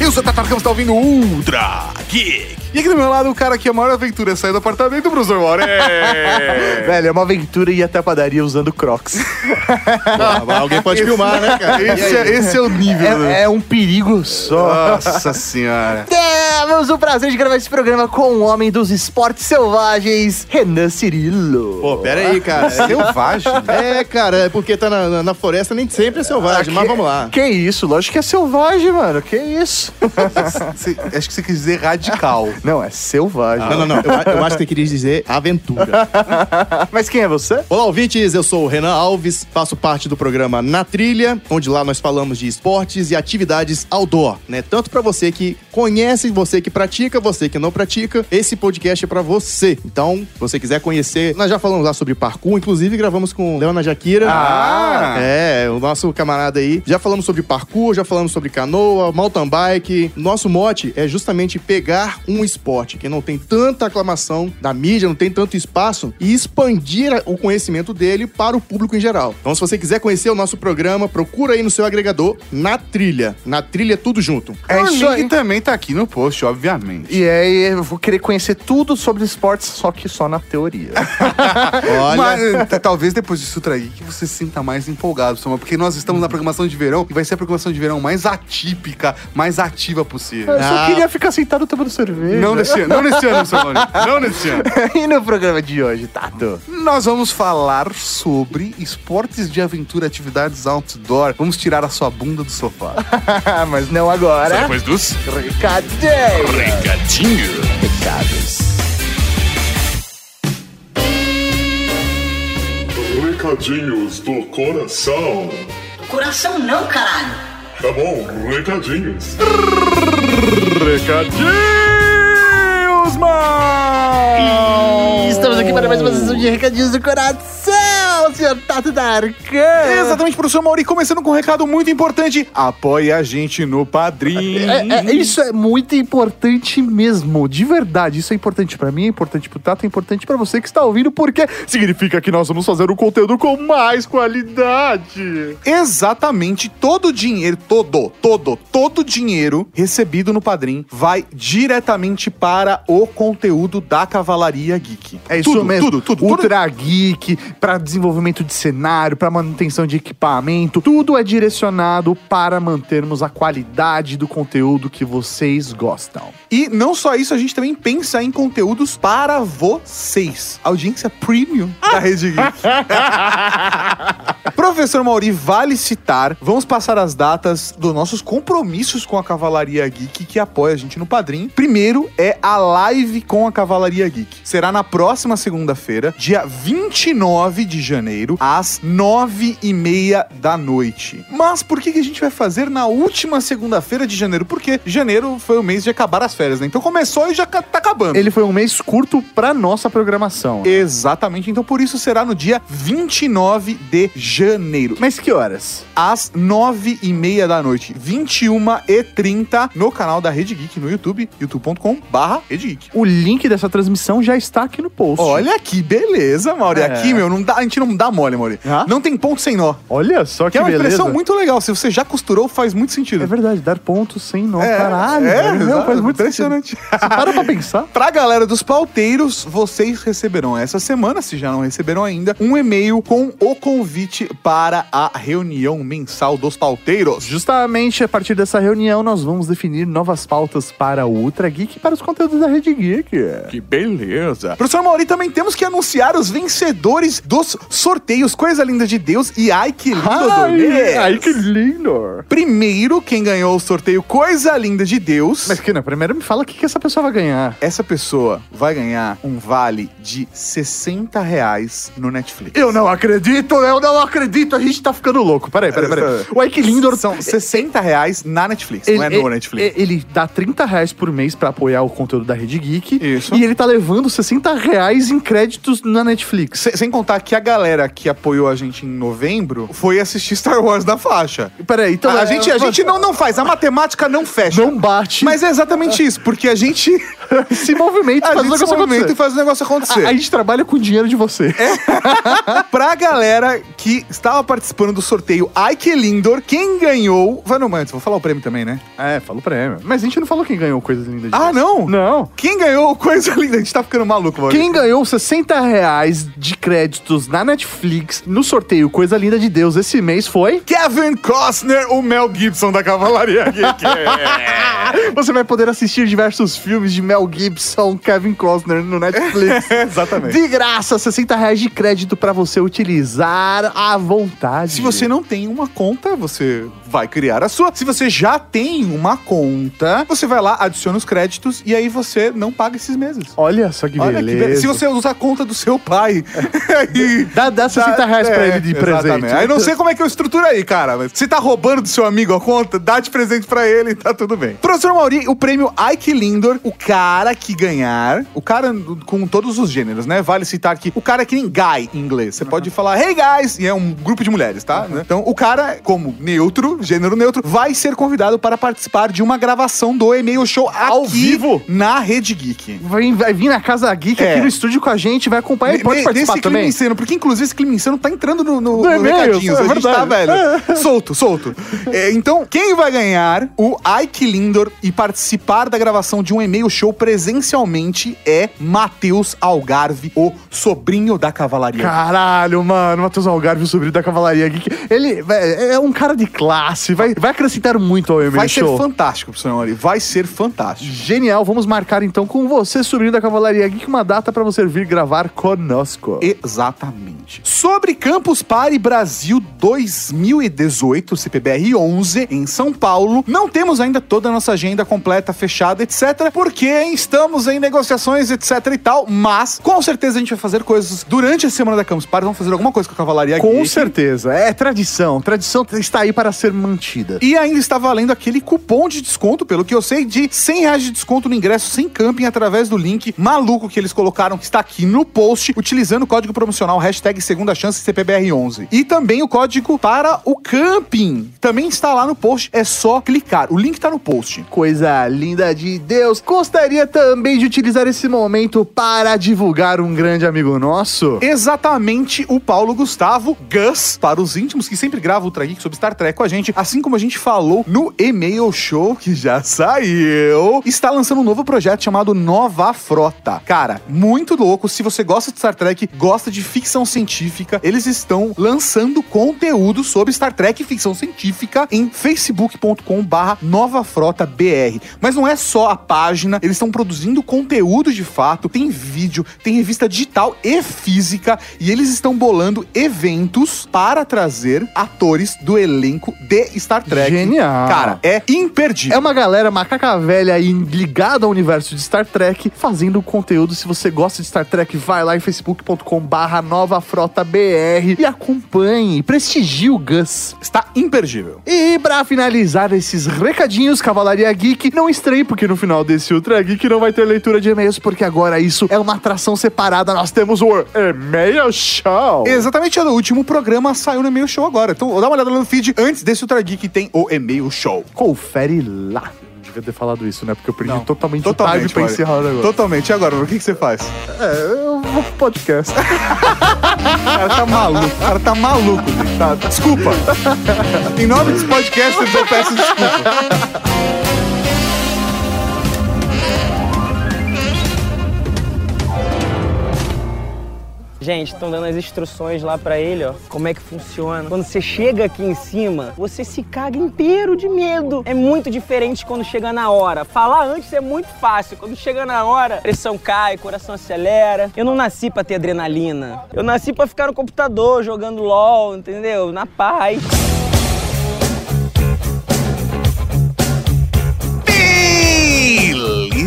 Eu sou o Tatarcão, você tá ouvindo Ultra Geek! E aqui do meu lado, o cara que a maior aventura é sair do apartamento, professor More. Velho, é uma aventura ir até a padaria usando Crocs. Ah, alguém pode filmar, né, cara? Esse é, esse é o nível. né? É, é um perigo só. Nossa senhora. Temos o prazer de gravar esse programa com o homem dos esportes selvagens, Renan Cirilo. Pô, pera aí, cara. Selvagem. É, cara, é porque tá na, na- na floresta nem sempre é selvagem, mas vamos lá. Que isso? Lógico que é selvagem, mano. Que isso? Acho que você quis dizer radical. Não, é selvagem. Não, não, não. Eu, eu acho que você queria dizer aventura. Mas quem é você? Olá, ouvintes. Eu sou o Renan Alves, faço parte do programa Na Trilha, onde lá nós falamos de esportes e atividades outdoor, né? Tanto pra você que conhece, você que pratica, você que não pratica, esse podcast é pra você. Então, se você quiser conhecer, nós já falamos lá sobre parkour, inclusive gravamos com Leona Jaquira. Ah! É, o nosso camarada aí. Já falamos sobre parkour, já falamos sobre canoa, mountain bike. Nosso mote é justamente pegar um esporte que não tem tanta aclamação da mídia, não tem tanto espaço e expandir o conhecimento dele para o público em geral. Então, se você quiser conhecer o nosso programa, procura aí no seu agregador Na Trilha. Na Trilha tudo junto. É o isso link aí. também tá aqui no post, obviamente. E aí eu vou querer conhecer tudo sobre esportes, só que só na teoria. Olha, Mas, eh, talvez depois disso trair que você se sinta mais empolgado, Soma, porque nós estamos na programação de verão e vai ser a programação de verão mais atípica, mais ativa possível. Eu só Ah. queria ficar sentado tomando cerveja. Não nesse ano, não nesse ano. Não nesse ano. e no programa de hoje, Tato? Nós vamos falar sobre esportes de aventura, atividades outdoor. Vamos tirar a sua bunda do sofá. Mas não agora. Depois dos Recadinho. recadinhos. Recados. Recadinhos do coração. Coração não, caralho. Tá bom, recadinhos. Recadinhos, mano! Estamos aqui para mais uma sessão de recadinhos do coração, senhor Tato da Arcan. Exatamente, professor Mauri, começando com um recado muito importante. Apoie a gente no Padrim. É, é, isso é muito importante mesmo, de verdade. Isso é importante pra mim, é importante pro Tato, é importante pra você que está ouvindo, porque significa que nós vamos fazer um conteúdo com mais qualidade. Exatamente, todo o dinheiro, todo, todo, todo o dinheiro recebido no Padrim vai diretamente para o conteúdo da Cavalaria Geek. É isso tudo, mesmo. Tudo, tudo, tudo. Ultra Geek, pra desenvolvimento de cenário, pra manutenção de equipamento, tudo é direcionado para mantermos a qualidade do conteúdo que vocês gostam. E não só isso, a gente também pensa em conteúdos para vocês. Audiência premium da Rede Geek. Professor Mauri, vale citar, vamos passar as datas dos nossos compromissos com a Cavalaria Geek que apoia a gente no Padrim. Primeiro é a live com a Cavalaria Geek. Será na próxima segunda-feira, dia 29 de janeiro, às 9 e meia da noite. Mas por que, que a gente vai fazer na última segunda-feira de janeiro? Porque janeiro foi o mês de acabar as férias, né? Então começou e já tá acabando. Ele foi um mês curto pra nossa programação. Exatamente, então por isso será no dia 29 de janeiro. Mas que horas? Às 9 e meia da noite, 21 e 30 no canal da Rede Geek no YouTube, youtube.com barra. O link dessa transmissão já está aqui no post. Olha que beleza, Mauri. É. Aqui, meu, não dá, a gente não dá mole, Mauri. Ah? Não tem ponto sem nó. Olha só que, Que é uma beleza. expressão muito legal. Se você já costurou, faz muito sentido. É verdade, dar pontos sem nó. É, Caralho, é, velho. Exato, faz muito impressionante. sentido. Você para pra pensar. Pra galera dos pauteiros, vocês receberão essa semana, se já não receberam ainda, um e-mail com o convite para a reunião mensal dos pauteiros. Justamente a partir dessa reunião, nós vamos definir novas pautas para o Ultra Geek e para os conteúdos da Rede Geek. Que beleza. Professor Mauri, também temos que anunciar os vencedores dos sorteios Coisa Linda de Deus e Ai Que Lindo Dormir. ai, que lindo. Primeiro, quem ganhou o sorteio Coisa Linda de Deus... Mas que não, primeiro me fala o que, que essa pessoa vai ganhar. Essa pessoa vai ganhar um vale de 60 reais no Netflix. Eu não acredito, eu não acredito, a gente tá ficando louco. Peraí, peraí, peraí. O Ike Lindor São 60 reais na Netflix, não é no Netflix. Ele, ele dá 30 reais por mês pra apoiar o conteúdo da Rede Geek. Isso. E ele tá levando 60 reais em créditos na Netflix. Se- sem contar que a galera que apoiou a gente em novembro foi assistir Star Wars da faixa. Peraí, então. a é, gente, a gente não, não faz, a matemática não fecha. Não bate. Mas é exatamente isso, porque a gente Se movimenta e A faz o negócio movimenta e acontecer. faz o negócio acontecer. A, a gente trabalha com o dinheiro de você. pra galera que estava participando do sorteio Ike Lindor, quem ganhou. Vai no antes, vou falar o prêmio também, né? É, fala o prêmio. Mas a gente não falou quem ganhou coisas lindas de Ah, não? Não. Quem ganhou coisa linda? A gente tá ficando maluco, mano. Quem ganhou 60 reais de créditos na Netflix no sorteio Coisa Linda de Deus esse mês foi. Kevin Costner, o Mel Gibson da Cavalaria Geek. Você vai poder assistir diversos filmes de Mel Gibson, Kevin Costner no Netflix. Exatamente. De graça, 60 reais de crédito pra você utilizar à vontade. Se você não tem uma conta, você vai criar a sua. Se você já tem uma conta, você vai lá, adiciona os créditos e aí você não paga esses meses. Olha só que Olha que beleza. beleza. Se você usa a conta do seu pai. aí- Dá, dá 60 reais pra É, ele de exatamente. presente. Aí não sei como é que eu estruturo aí, cara. Mas se tá roubando do seu amigo a conta, dá de presente pra ele, tá tudo bem. Professor Mauri, o prêmio Ike Lindor, o cara que ganhar, o cara com todos os gêneros, né? Vale citar que o cara é que nem guy em inglês. Você pode falar, hey guys, e é um grupo de mulheres, tá? Né? Então, o cara, como neutro, gênero neutro, vai ser convidado para participar de uma gravação do e-mail show aqui Ao vivo? na Rede Geek. Vai, vai vir na Casa Geek É. aqui no estúdio com a gente, vai acompanhar e pode participar clima também. insano, porque inclusive esse clima insano tá entrando no, no, No recadinhos. é a gente tá, velho, solto, solto. É, então, quem vai ganhar o Ike Lindor e participar da gravação de um e-mail show presencialmente é Matheus Algarve, o sobrinho da cavalaria. Caralho, mano, Matheus Algarve, o sobrinho da Cavalaria Geek. Ele véi, é um cara de classe, vai, vai acrescentar muito ao e-mail vai ser show. fantástico, professor Mauri. Vai ser fantástico. Genial, vamos marcar então com você, sobrinho da Cavalaria Geek, uma data pra você vir gravar conosco. Exatamente. Sobre Campus Party Brasil 2018, CPBR 11, em São Paulo, não temos ainda toda a nossa agenda completa, fechada, etc, porque estamos em negociações, etc e tal, mas com certeza a gente vai fazer coisas durante a semana da Campus Party, vamos fazer alguma coisa com a Cavalaria Com Geek. certeza, é tradição. Tradição está aí para ser mantida. E ainda está valendo aquele cupom de desconto, pelo que eu sei, de 100 reais de desconto no ingresso sem camping através do link maluco que eles colocaram, que está aqui no post, utilizando o código promocional hashtag segunda chance CPBR11. E também o código para o camping. Também está lá no post, é só clicar. O link está no post. Coisa linda de Deus. Gostaria também de utilizar esse momento para divulgar um grande amigo nosso. Exatamente o Paulo Gustavo Gus, para os íntimos que sempre grava Ultra Geek sobre Star Trek com a gente, assim como a gente falou no e-mail show que já saiu, está lançando um novo projeto chamado Nova Frota. Cara, muito louco. Se você gosta de Star Trek, gosta de ficção científica, eles estão lançando conteúdo sobre Star Trek e ficção científica em facebook.com/barra Nova Frota BR. Mas não é só a página, eles estão produzindo conteúdo de fato, tem vídeo, tem revista digital e física, e eles estão bolando eventos para trazer atores do elenco de Star Trek. Genial. Cara, é imperdível. É uma galera macaca velha aí ligada ao universo de Star Trek, fazendo conteúdo. Se você gosta de Star Trek, vai lá em facebook.com barra Nova Frota BR e acompanhe, prestigie o Gus. Está imperdível. E pra finalizar esses recadinhos, Cavalaria Geek, não estranhe porque no final desse Ultra Geek não vai ter leitura de e-mails, porque agora isso é uma atração separada. Nós temos o e-mail show. Exatamente, o último programa saiu no e-mail show agora. Então, dá uma olhada lá no feed. Antes desse Ultra Geek tem o e-mail show. Confere lá. Não devia ter falado isso, né? Porque eu perdi totalmente, o time Totalmente, pra encerrar o negócio. Totalmente. E agora, o que, que você faz? É, eu vou pro podcast. O cara tá maluco. O cara tá maluco, gente. Tá, desculpa. em nome dos podcasters, eu peço desculpa. Gente, estão dando as instruções lá pra ele, ó, como é que funciona. Quando você chega aqui em cima, você se caga inteiro de medo. É muito diferente quando chega na hora. Falar antes é muito fácil. Quando chega na hora, pressão cai, coração acelera. Eu não nasci pra ter adrenalina. Eu nasci pra ficar no computador jogando LOL, entendeu? Na paz.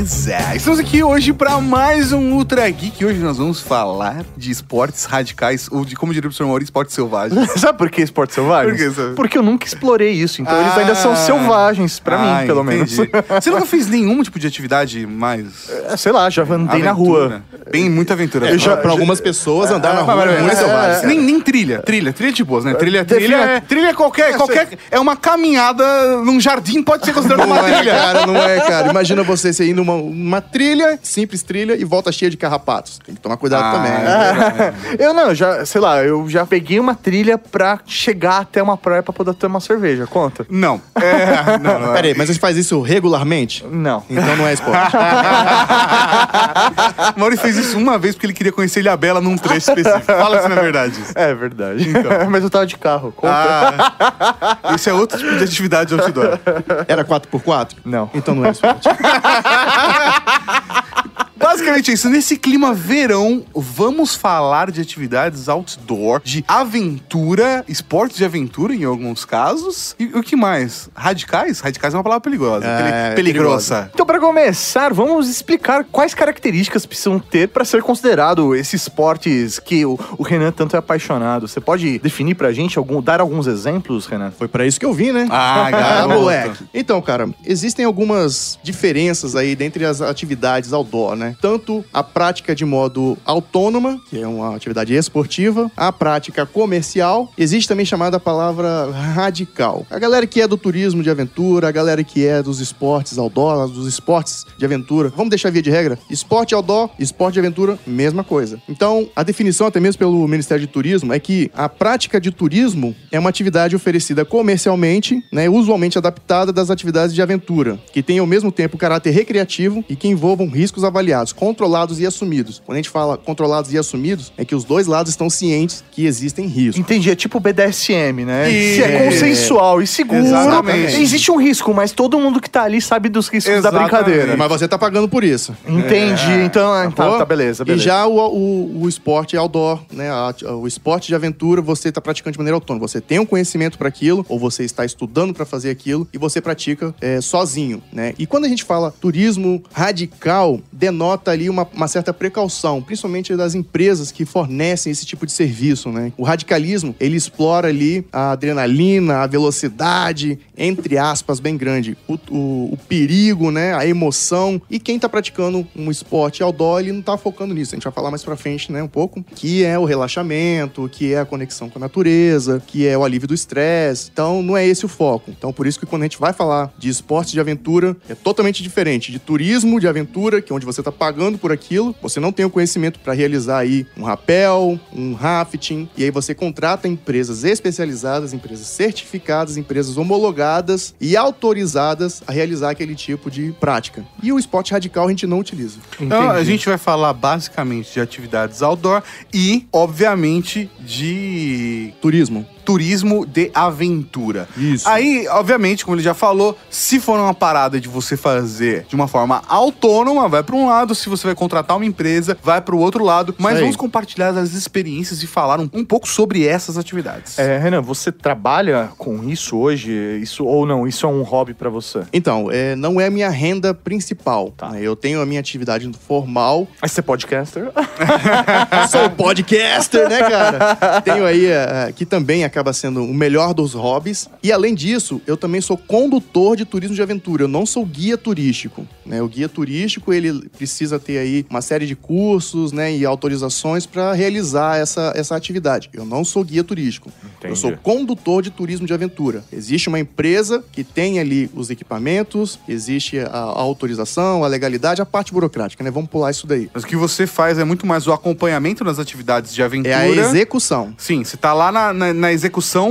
Beleza! Estamos aqui hoje para mais um Ultra Geek. Hoje nós vamos falar de esportes radicais, ou de, como diria o professor Mauri, esportes selvagens. Sabe por que esporte selvagem? Por sabe? Porque eu nunca explorei isso, então eles ainda são Ah. selvagens, pra Ah, mim, pelo entendi. menos. Você nunca fez nenhum tipo de atividade mais. É, Sei lá, já andei na Aventura. rua. Tem muita aventura. Eu já, pra algumas pessoas, andar na rua é muito selvagem. Nem, nem trilha, trilha, trilha de boas, né? Trilha, trilha, é, trilha é qualquer, qualquer, é uma caminhada num jardim, pode ser considerada uma Não é, trilha. cara, não é, cara. Imagina você, você ir numa uma trilha, simples trilha, e volta cheia de carrapatos. Tem que tomar cuidado Ah, também. Eu não, já, sei lá, eu já peguei uma trilha pra chegar até uma praia pra poder ter uma cerveja. Conta? Não. É, não, não é. Peraí, mas você faz isso regularmente? Não. Então não é esporte. O Mauri fez isso uma vez porque ele queria conhecer Ilhabela num trecho específico. Fala se não é verdade. É verdade. Mas eu tava de carro. Conta. Ah, esse é outro tipo de atividade outdoor. Era 4x4? Não. Então não é esporte. Basicamente é isso. Nesse clima verão, vamos falar de atividades outdoor, de aventura, esportes de aventura em alguns casos. E o que mais? Radicais? Radicais é uma palavra perigosa. É, Peli- peligrosa. Então, pra começar, vamos explicar quais características precisam ter pra ser considerado esses esportes que o, o Renan tanto é apaixonado. Você pode definir pra gente, algum, dar alguns exemplos, Renan? Foi pra isso que eu vim, né? Ah, Ah, garoto. moleque. Então, cara, existem algumas diferenças aí dentre as atividades outdoor, né? Tanto a prática de modo autônoma, que é uma atividade esportiva, a prática comercial, existe também chamada palavra radical. A galera que é do turismo de aventura, a galera que é dos esportes outdoor, dos esportes de aventura, vamos deixar via de regra, esporte outdoor, esporte de aventura, mesma coisa. Então, a definição até mesmo pelo Ministério de Turismo é que a prática de turismo é uma atividade oferecida comercialmente, né, usualmente adaptada das atividades de aventura, que tem ao mesmo tempo caráter recreativo e que envolvam riscos avaliados, controlados e assumidos. Quando a gente fala controlados e assumidos, é que os dois lados estão cientes que existem riscos. Entendi, é tipo BDSM, né? Isso. Se é consensual e seguro, Exatamente. existe um risco, mas todo mundo que tá ali sabe dos riscos da Exatamente. brincadeira. Mas você tá pagando por isso. Entendi, então, ah, tá, tá, beleza, beleza. E já o, o, o esporte outdoor, né? a- o esporte de aventura, você está praticando de maneira autônoma. Você tem um conhecimento para aquilo, ou você está estudando para fazer aquilo, e você pratica é, sozinho, né? E quando a gente fala turismo radical, denota ali uma, uma certa precaução, principalmente das empresas que fornecem esse tipo de serviço, né? O radicalismo, ele explora ali a adrenalina, a velocidade, entre aspas, bem grande, o, o- o perigo, né? A emoção. E quem tá praticando um esporte outdoor, ele não tá focando nisso. A gente vai falar mais pra frente, né? Um pouco. Que é o relaxamento, que é a conexão com a natureza, que é o alívio do estresse. Então, não é esse o foco. Então, por isso que quando a gente vai falar de esportes de aventura, é totalmente diferente de turismo de aventura, que é onde você tá pagando por aquilo, você não tem o conhecimento para realizar aí um rapel, um rafting, e aí você contrata empresas especializadas, empresas certificadas, empresas homologadas e autorizadas a realizar aquele tipo de prática. E o esporte radical a gente não utiliza. Então, a gente vai falar basicamente de atividades outdoor e, obviamente, de Turismo. Turismo de aventura. Isso. Aí, obviamente, como ele já falou, se for uma parada de você fazer de uma forma autônoma, vai para um lado, se você vai contratar uma empresa, vai para o outro lado, mas vamos compartilhar as experiências e falar um, um pouco sobre essas atividades. É, Renan, você trabalha com isso hoje? Isso ou não? Isso é um hobby pra você? Então, é, não é a minha renda principal. Tá. né? Eu tenho a minha atividade formal. Mas você é podcaster? Sou podcaster, né, cara? Tenho aí, é, que também acaba sendo o melhor dos hobbies. E além disso, eu também sou condutor de turismo de aventura. Eu não sou guia turístico. Né? O guia turístico, ele precisa ter aí uma série de cursos né, e autorizações para realizar essa, essa atividade. Eu não sou guia turístico. Eu Entendi. sou condutor de turismo de aventura. Existe uma empresa que tem ali os equipamentos, existe a, a autorização, a legalidade, a parte burocrática, né? Vamos pular isso daí. Mas o que você faz é muito mais o acompanhamento nas atividades de aventura. É a execução. Sim, você tá lá na, na, na execução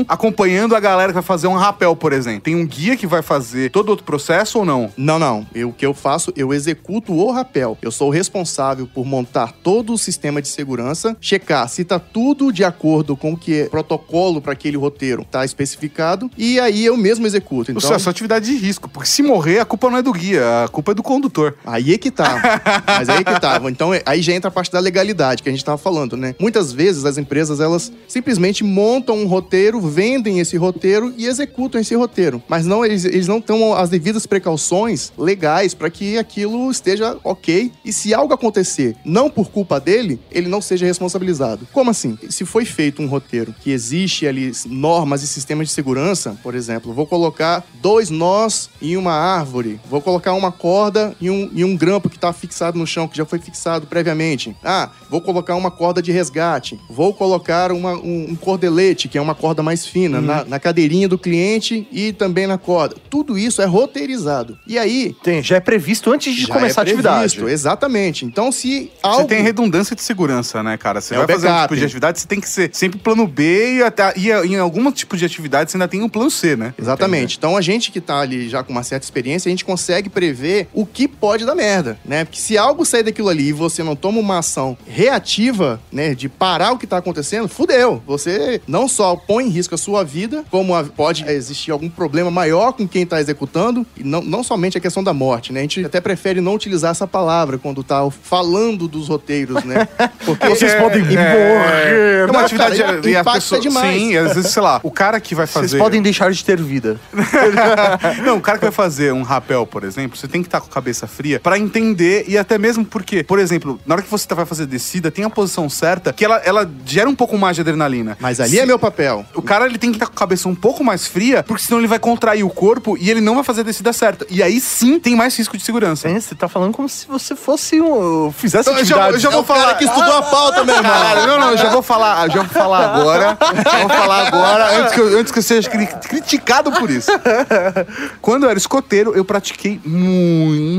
acompanhando a galera que vai fazer um rapel, por exemplo. Tem um guia que vai fazer todo outro processo ou não? Não, não. Eu, o que eu faço, eu executo o rapel. Eu sou o responsável por montar todo o sistema de segurança, checar se tá tudo de acordo com o que é protocolo para aquele roteiro tá especificado, e aí eu mesmo executo. Então, é só atividade de risco, porque se morrer, a culpa não é do guia, a culpa é do condutor. Aí é que tá. Mas aí que tá. Então, é- aí já entra a parte da legalidade que a gente tava falando, né? Muitas vezes as empresas, elas simplesmente montam um roteiro, vendem esse roteiro e executam esse roteiro. Mas não, eles, eles não tomam as devidas precauções legais para que aquilo esteja ok. E se algo acontecer, não por culpa dele, ele não seja responsabilizado. Como assim? Se foi feito um roteiro que existe ali normas e sistemas de segurança, por exemplo, vou colocar dois nós em uma árvore, vou colocar uma corda e um, um grampo que está fixado no chão, que já foi fixado previamente. Ah, vou colocar uma corda de resgate, vou colocar uma- um, um cordelete, que é uma corda mais fina, na, na cadeirinha do cliente e também na corda. Tudo isso é roteirizado. E aí. Tem, já é previsto antes de já começar é a atividade. previsto, Exatamente. Então, se Você algo. tem redundância de segurança, né, cara? Você É vai fazer um tipo de atividade, você tem que ser sempre plano B e, até, e em algum tipo de atividade você ainda tem um plano C, né? Exatamente. Então a gente que tá ali já com uma certa experiência, a gente consegue prever o que pode dar merda, né? Porque se algo sair daquilo ali e você não toma uma ação reativa, né, de parar o que tá acontecendo, fudeu. Você não só põe em risco a sua vida, como a- pode existir algum problema maior com quem tá executando, e não, não somente a questão da morte, né? A gente até prefere não utilizar essa palavra quando tá falando dos roteiros, né? Porque Vocês podem morrer. É uma atividade cara, e a impacta pessoa, demais. Sim, às vezes, sei lá, o cara que vai fazer. Vocês podem deixar de ter vida. Não, o cara que vai fazer um rapel, por exemplo, você tem que estar com a cabeça fria pra entender e até mesmo porque, por exemplo, na hora que você tá- vai fazer descida, tem a posição certa que ela, ela gera um pouco mais de adrenalina. Mas ali Se- é meu papel. O cara ele tem que estar com a cabeça um pouco mais fria, porque senão ele vai contrair o corpo e ele não vai fazer a descida certa. E aí sim tem mais risco de segurança. É, você tá falando como se você fosse um. Fizesse Eu já- atividade. eu já vou É o cara falar- que estudou a pauta, meu irmão. Caralho, não, não, eu já vou falar, eu já vou falar agora. Vou falar agora, antes que eu, antes que eu seja cri- criticado por isso. Quando eu era escoteiro, eu pratiquei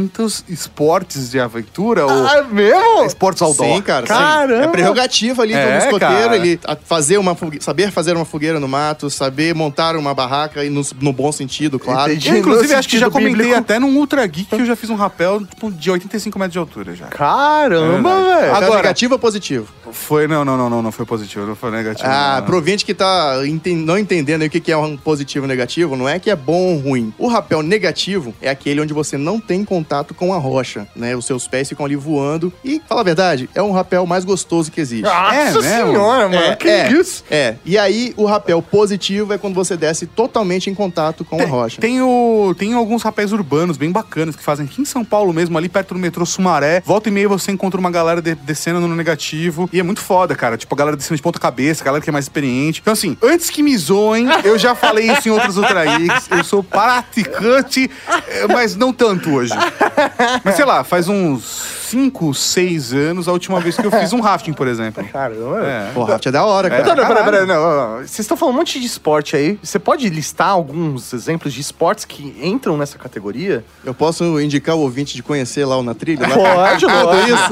muitos esportes de aventura, ou Ah, é mesmo? esportes outdoor. Sim, cara. sim. Caramba. É prerrogativa ali É, do escoteiro, ele fazer uma fogue- saber fazer uma fogueira no mato, saber montar uma barraca e no, no bom sentido, claro. Entendi. Eu, inclusive, No acho que já comentei bíblico. até num Ultra Geek que eu já fiz um rapel tipo, de 85 metros de altura já. Caramba, É velho. Agora, Agora- negativo ou positivo? Foi, não, não, não, não, não foi positivo, não foi negativo. Ah, não. pro ouvinte que tá não entendendo aí o que que é um positivo e negativo, não é que é bom ou ruim. O rapel negativo é aquele onde você não tem contato com a rocha, né? Os seus pés ficam ali voando. E, fala a verdade, é um rapel mais gostoso que existe. Nossa É senhora, mano. É, que é, isso? é. E aí, o rapel positivo é quando você desce totalmente em contato com a rocha. Tem, o, tem alguns rapéis urbanos bem bacanas que fazem aqui em São Paulo mesmo, ali perto do metrô Sumaré. Volta e meia você encontra uma galera de- descendo no negativo. E é muito foda, cara. Tipo, a galera descendo de ponta cabeça, a galera que é mais experiente. Então, assim, antes que me zoem, eu já falei isso em outros Ultra Geeks. Eu sou praticante, eh, mas não tanto hoje. Mas sei lá, faz uns 5, 6 anos a última vez que eu fiz um rafting, por exemplo. Caramba. É. Porra, é da hora, cara. Não, não, peraí, caralho. peraí, não. Vocês estão falando um monte de esporte aí. Você pode listar alguns exemplos de esportes que entram nessa categoria? Eu posso indicar o ouvinte de conhecer lá o Na Trilha? Lá? Pode, Tudo lógico. isso?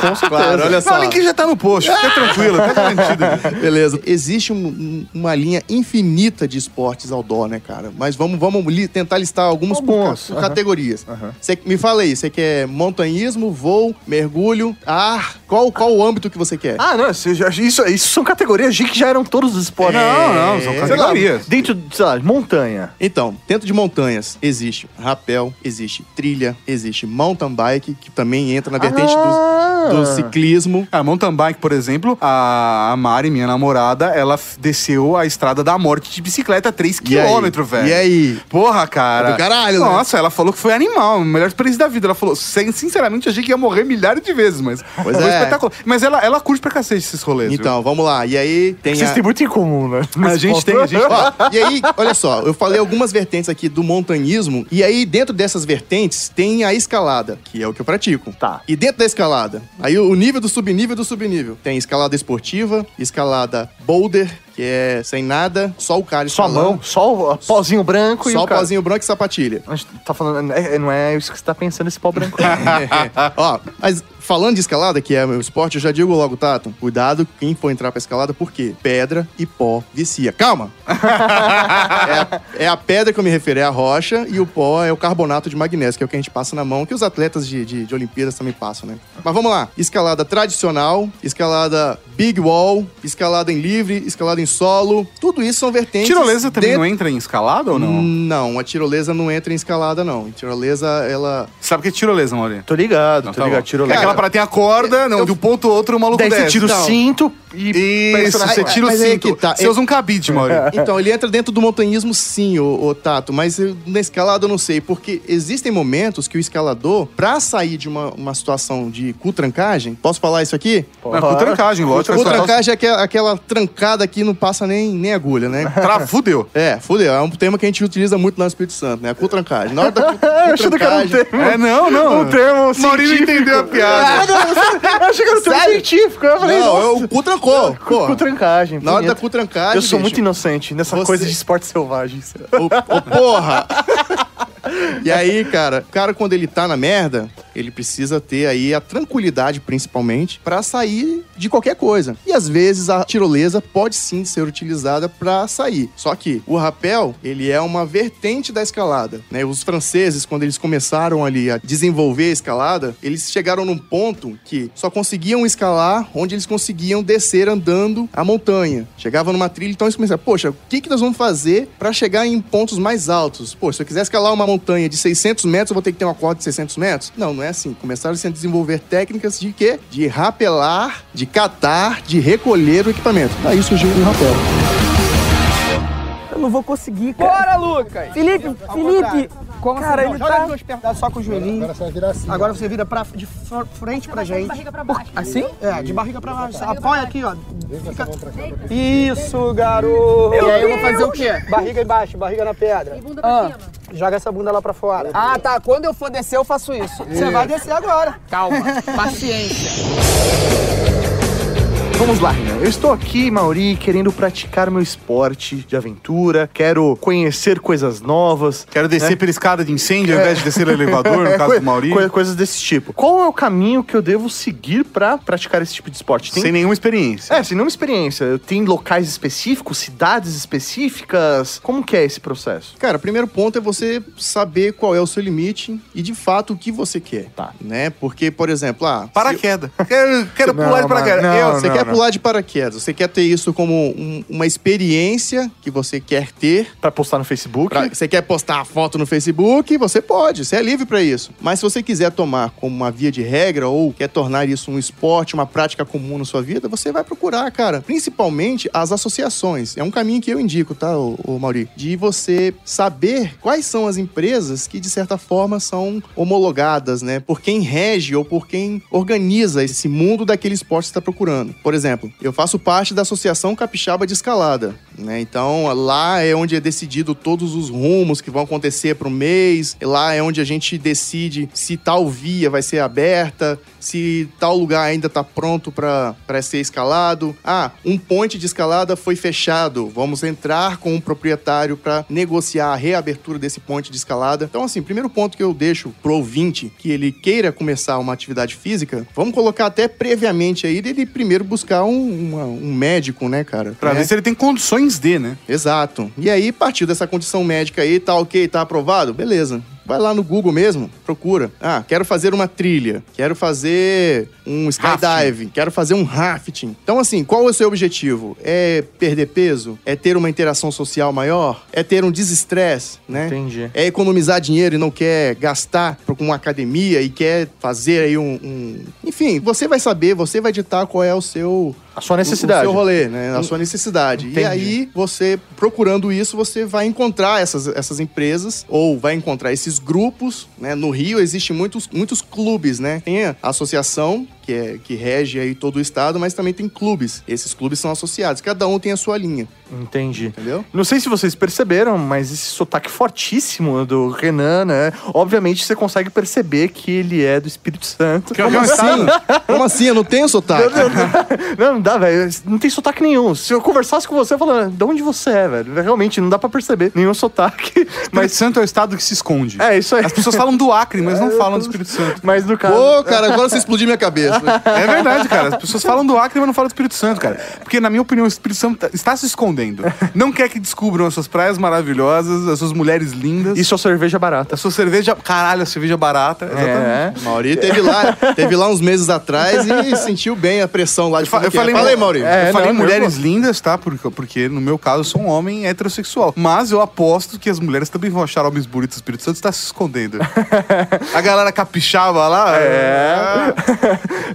Com certeza. Claro, olha Não, só. o link já tá no post, fica tranquilo, tá garantido. Beleza. Existe um- um- uma linha infinita de esportes outdoor, né, cara? Mas vamos, vamos li- tentar listar alguns por, por aham. categorias. Cê- me fala aí, você quer montanhismo, voo, mergulho, ar? Qual, qual o âmbito que você quer? Ah, não, isso, já- isso, isso são categorias de que já eram todos os esportes. Não, não, são É. Sei lá, categorias. dentro, sei lá, montanha. Então, dentro de montanhas existe rapel, existe trilha, existe mountain bike, que também entra na vertente Ah. do, do ciclismo. A mountain bike, por exemplo, a a Mari, minha namorada, ela desceu a estrada da morte de bicicleta 3 E aí? km, velho. E aí? Porra, cara. É do caralho, né? Nossa, ela falou que foi animal, a melhor experiência da vida. Ela falou, "Sin- sinceramente, achei que ia morrer milhares de vezes, mas Pois foi é. espetacular. Mas ela, ela curte pra cacete esses rolês. viu? Então, vamos lá. E aí tem Vocês a... têm muito em comum, né? A gente tem, a gente Ó, e aí, olha só, eu falei algumas vertentes aqui do montanhismo, e aí dentro dessas vertentes tem a escalada, que é o que eu pratico. Tá. E dentro da escalada, aí o nível do subnível do subnível. Tem escalada esportiva, escalada boulder, que é sem nada, só o cara Só a mão, só o pozinho branco e Só o o cara. pauzinho branco e sapatilha. A gente tá falando, é- é- não é isso que você tá pensando, esse pau branco. Ó, mas falando de escalada, que é meu esporte, eu já digo logo, Tato, cuidado quem for entrar pra escalada, porque pedra e pó vicia. Calma! é, a, é a pedra que eu me refiro, é a rocha, e o pó é o carbonato de magnésio, que é o que a gente passa na mão, que os atletas de, de, de Olimpíadas também passam, né? Mas vamos lá. Escalada tradicional, escalada big wall, escalada em livre, escalada em solo, tudo isso são vertentes... Tirolesa também dentro- não entra em escalada ou não? Não, a tirolesa não entra em escalada, não. A tirolesa, ela... Sabe o que é tirolesa, Maurinho? tô ligado, Não, tô tá ligado. bom. Tiro É aquela parada tem a corda, não, eu- de um ponto ao outro o maluco Daí você desce. tira o Não. cinto e Isso, você tira o Mas aí cinto. que tá. Você usa um cabide, Maurício. Então, ele entra dentro do montanhismo sim, ô, ô, Tato, mas na escalada eu não sei, porque existem momentos que o escalador, pra sair de uma, uma situação de cu-trancagem, posso falar isso aqui? Não, com trancagem, lógico. Cu-trancagem é aquela, aquela trancada que não passa nem, nem agulha, né? Tra... Fudeu. É, fudeu. É um tema que a gente utiliza muito lá no Espírito Santo, né? A cu-trancagem. Na hora da cu- Eu achei que era um cu-trancagem... termo. É, não, não. Um termo Maurício entendeu a piada. Eu achei que era um termo científico. Eu falei, Não, é o cu trancou. pô. Com trancagem. Na hora da cu-trancagem, Eu sou muito bicho, inocente nessa Você- coisa de esportes selvagens. Ô, ô, porra! E aí, cara, o cara quando ele tá na merda, ele precisa ter aí a tranquilidade, principalmente, pra sair de qualquer coisa. E às vezes a tirolesa pode sim ser utilizada pra sair. Só que o rapel, ele é uma vertente da escalada, né? Os franceses, quando eles começaram ali a desenvolver a escalada, eles chegaram num ponto que só conseguiam escalar onde eles conseguiam descer andando a montanha. Chegavam numa trilha, então eles começaram, poxa, o que que nós vamos fazer pra chegar em pontos mais altos? Pô, se eu quiser escalar uma montanha de 600 metros, eu vou ter que ter uma corda de 600 metros? Não, não é assim. Começaram a desenvolver técnicas de quê? De rapelar, de catar, de recolher o equipamento. Daí surgiu o rapel. Eu não vou conseguir, cara. Bora, Lucas! Felipe, Felipe! Como Cara, assim? ele joga tá- as duas pernas só com o joelhinho. Agora você vai virar assim. Agora você vira pra, de fr- frente pra gente. barriga pra baixo. Assim? É, de barriga pra baixo. Apoia aqui, ó. Vem com essa mão pra cá. Isso, garoto. Meu e aí eu vou fazer o quê? Barriga embaixo, barriga na pedra. E bunda pra Ah, cima. joga essa bunda lá pra fora. Ah, tá. Quando eu for descer, eu faço isso. Você vai descer agora. Calma. Paciência. Vamos lá, Renan. Eu estou aqui, Mauri, querendo praticar meu esporte de aventura. Quero conhecer coisas novas. Quero descer né? pela escada de incêndio ao invés de descer no elevador, no caso do Maurício. coi- coisas desse tipo. Qual é o caminho que eu devo seguir pra praticar esse tipo de esporte? Tem- Sem nenhuma experiência. É, sem nenhuma experiência. Tem locais específicos, cidades específicas? Como que é esse processo? Cara, o primeiro ponto é você saber qual é o seu limite e, de fato, o que você quer. Tá. Né? Porque, por exemplo, ah, Paraquedas. Quero, quero Não, pular de paraquedas. não, Eu- Você não, quer não. Pular de paraquedas, você quer ter isso como um- uma experiência que você quer ter. Pra postar no Facebook? pra- você quer postar a foto no Facebook, você pode, você é livre pra isso. Mas se você quiser tomar como uma via de regra ou quer tornar isso um esporte, uma prática comum na sua vida, você vai procurar, cara. Principalmente as associações. É um caminho que eu indico, tá, ô, ô Mauri? De você saber quais são as empresas que, de certa forma, são homologadas, né? Por quem rege ou por quem organiza esse mundo daquele esporte que você está procurando. Por exemplo, eu faço parte da Associação Capixaba de Escalada, né? Então, lá é onde é decidido todos os rumos que vão acontecer para o mês. Lá é onde a gente decide se tal via vai ser aberta, se tal lugar ainda está pronto para ser escalado. Ah, um ponte de escalada foi fechado. Vamos entrar com o proprietário para negociar a reabertura desse ponte de escalada. Então, assim, primeiro ponto que eu deixo pro ouvinte que ele queira começar uma atividade física, vamos colocar até previamente aí dele primeiro buscar um, uma- um médico, né, cara? Pra né? ver se ele tem condições de, né? Exato. E aí, partiu dessa condição médica aí, tá ok, tá aprovado? Beleza. Vai lá no Google mesmo, procura. Ah, quero fazer uma trilha, quero fazer um skydiving, quero fazer um rafting. Então, assim, qual é o seu objetivo? É perder peso? É ter uma interação social maior? É ter um desestresse, né? Entendi. É economizar dinheiro e não quer gastar com uma academia e quer fazer aí um, um- Enfim, você vai saber, você vai ditar qual é o seu A sua o- necessidade. O seu rolê, né? A sua necessidade. Entendi. E aí, você, procurando isso, você vai encontrar essas, essas empresas ou vai encontrar esses grupos, né? No Rio existem muitos, muitos clubes, né? Tem a associação, que, é, que rege aí todo o estado, mas também tem clubes. Esses clubes são associados. Cada um tem a sua linha, Entendi. entendeu? Não sei se vocês perceberam, mas esse sotaque fortíssimo do Renan, né? Obviamente você consegue perceber que ele é do Espírito Santo. Que é um estado. Como assim? Eu não tenho sotaque. Não, não dá, velho. Não tem sotaque nenhum. Se eu conversasse com você, eu falaria, de onde você é, velho? Realmente, não dá pra perceber nenhum sotaque. Mas Mas Santo é o estado que se esconde. é isso aí. As pessoas falam do Acre, mas não falam do Espírito Santo. Mas no caso. Pô, cara, agora você explodiu minha cabeça. É verdade, cara. As pessoas falam do Acre, mas não falam do Espírito Santo, cara. Porque, na minha opinião, o Espírito Santo tá- está se escondendo. Não quer que descubram as suas praias maravilhosas, as suas mulheres lindas. E sua cerveja barata. A sua cerveja. Caralho, a cerveja barata. Exatamente. É. Mauri teve lá, teve lá uns meses atrás e sentiu bem a pressão lá de fa- como eu é. falei- Mauri. É, eu falei não, mulheres lindas, tá? Porque, porque no meu caso eu sou um homem heterossexual. Mas eu aposto que as mulheres também vão achar homens bonitos. O Espírito Santo está se escondendo. a galera capixaba lá. É.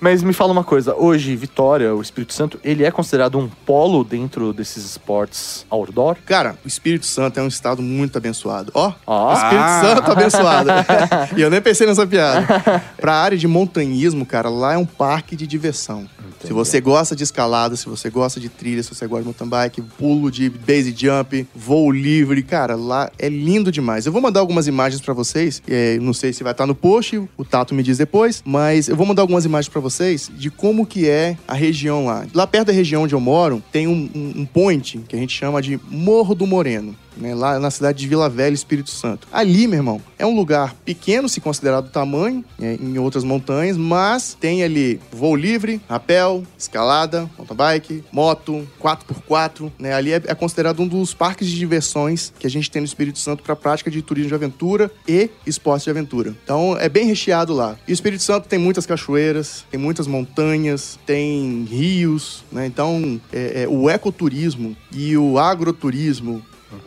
Mas me fala uma coisa, hoje Vitória, o Espírito Santo, ele é considerado um polo dentro desses esportes outdoor? Cara, o Espírito Santo é um estado muito abençoado. Ó, Ó. Espírito Santo abençoado. e eu nem pensei nessa piada. Pra área de montanhismo, cara, lá é um parque de diversão. Se você gosta de escalada, se você gosta de trilha, se você gosta de mountain bike, pulo de base jump, voo livre, cara, lá é lindo demais. Eu vou mandar algumas imagens pra vocês, é, não sei se vai estar no post, o Tato me diz depois, mas eu vou mandar algumas imagens pra vocês de como que é a região lá. Lá perto da região onde eu moro, tem um, um, um point que a gente chama de Morro do Moreno né, lá na cidade de Vila Velha, Espírito Santo. Ali, meu irmão, é um lugar pequeno, se considerado tamanho, né, em outras montanhas, mas tem ali voo livre, rapel, escalada, mountain bike, moto, 4x4, né? Ali é, é considerado um dos parques de diversões que a gente tem no Espírito Santo para prática de turismo de aventura e esporte de aventura. Então, é bem recheado lá. E o Espírito Santo tem muitas cachoeiras, tem muitas montanhas, tem rios, né? Então, é- é, o ecoturismo e o agroturismo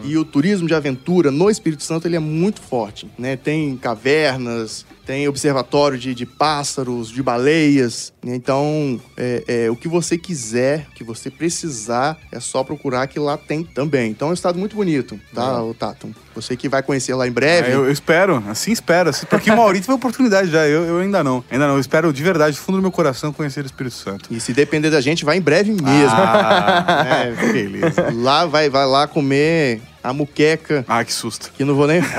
e o turismo de aventura no Espírito Santo ele é muito forte, né? Tem cavernas, tem observatório de, de pássaros, de baleias. né? Então, é, é, o que você quiser, o que você precisar, é só procurar que lá tem também. Então, é um estado muito bonito, tá, o Tato? Você que vai conhecer lá em breve. É, eu, eu espero, assim espero. Assim, porque o Maurício teve oportunidade já, eu, eu ainda não. Ainda não, eu espero de verdade, do fundo do meu coração, conhecer o Espírito Santo. E se depender da gente, vai em breve mesmo. Ah, É, beleza. lá vai, vai lá comer a muqueca, Ah, que susto. que não vou nem.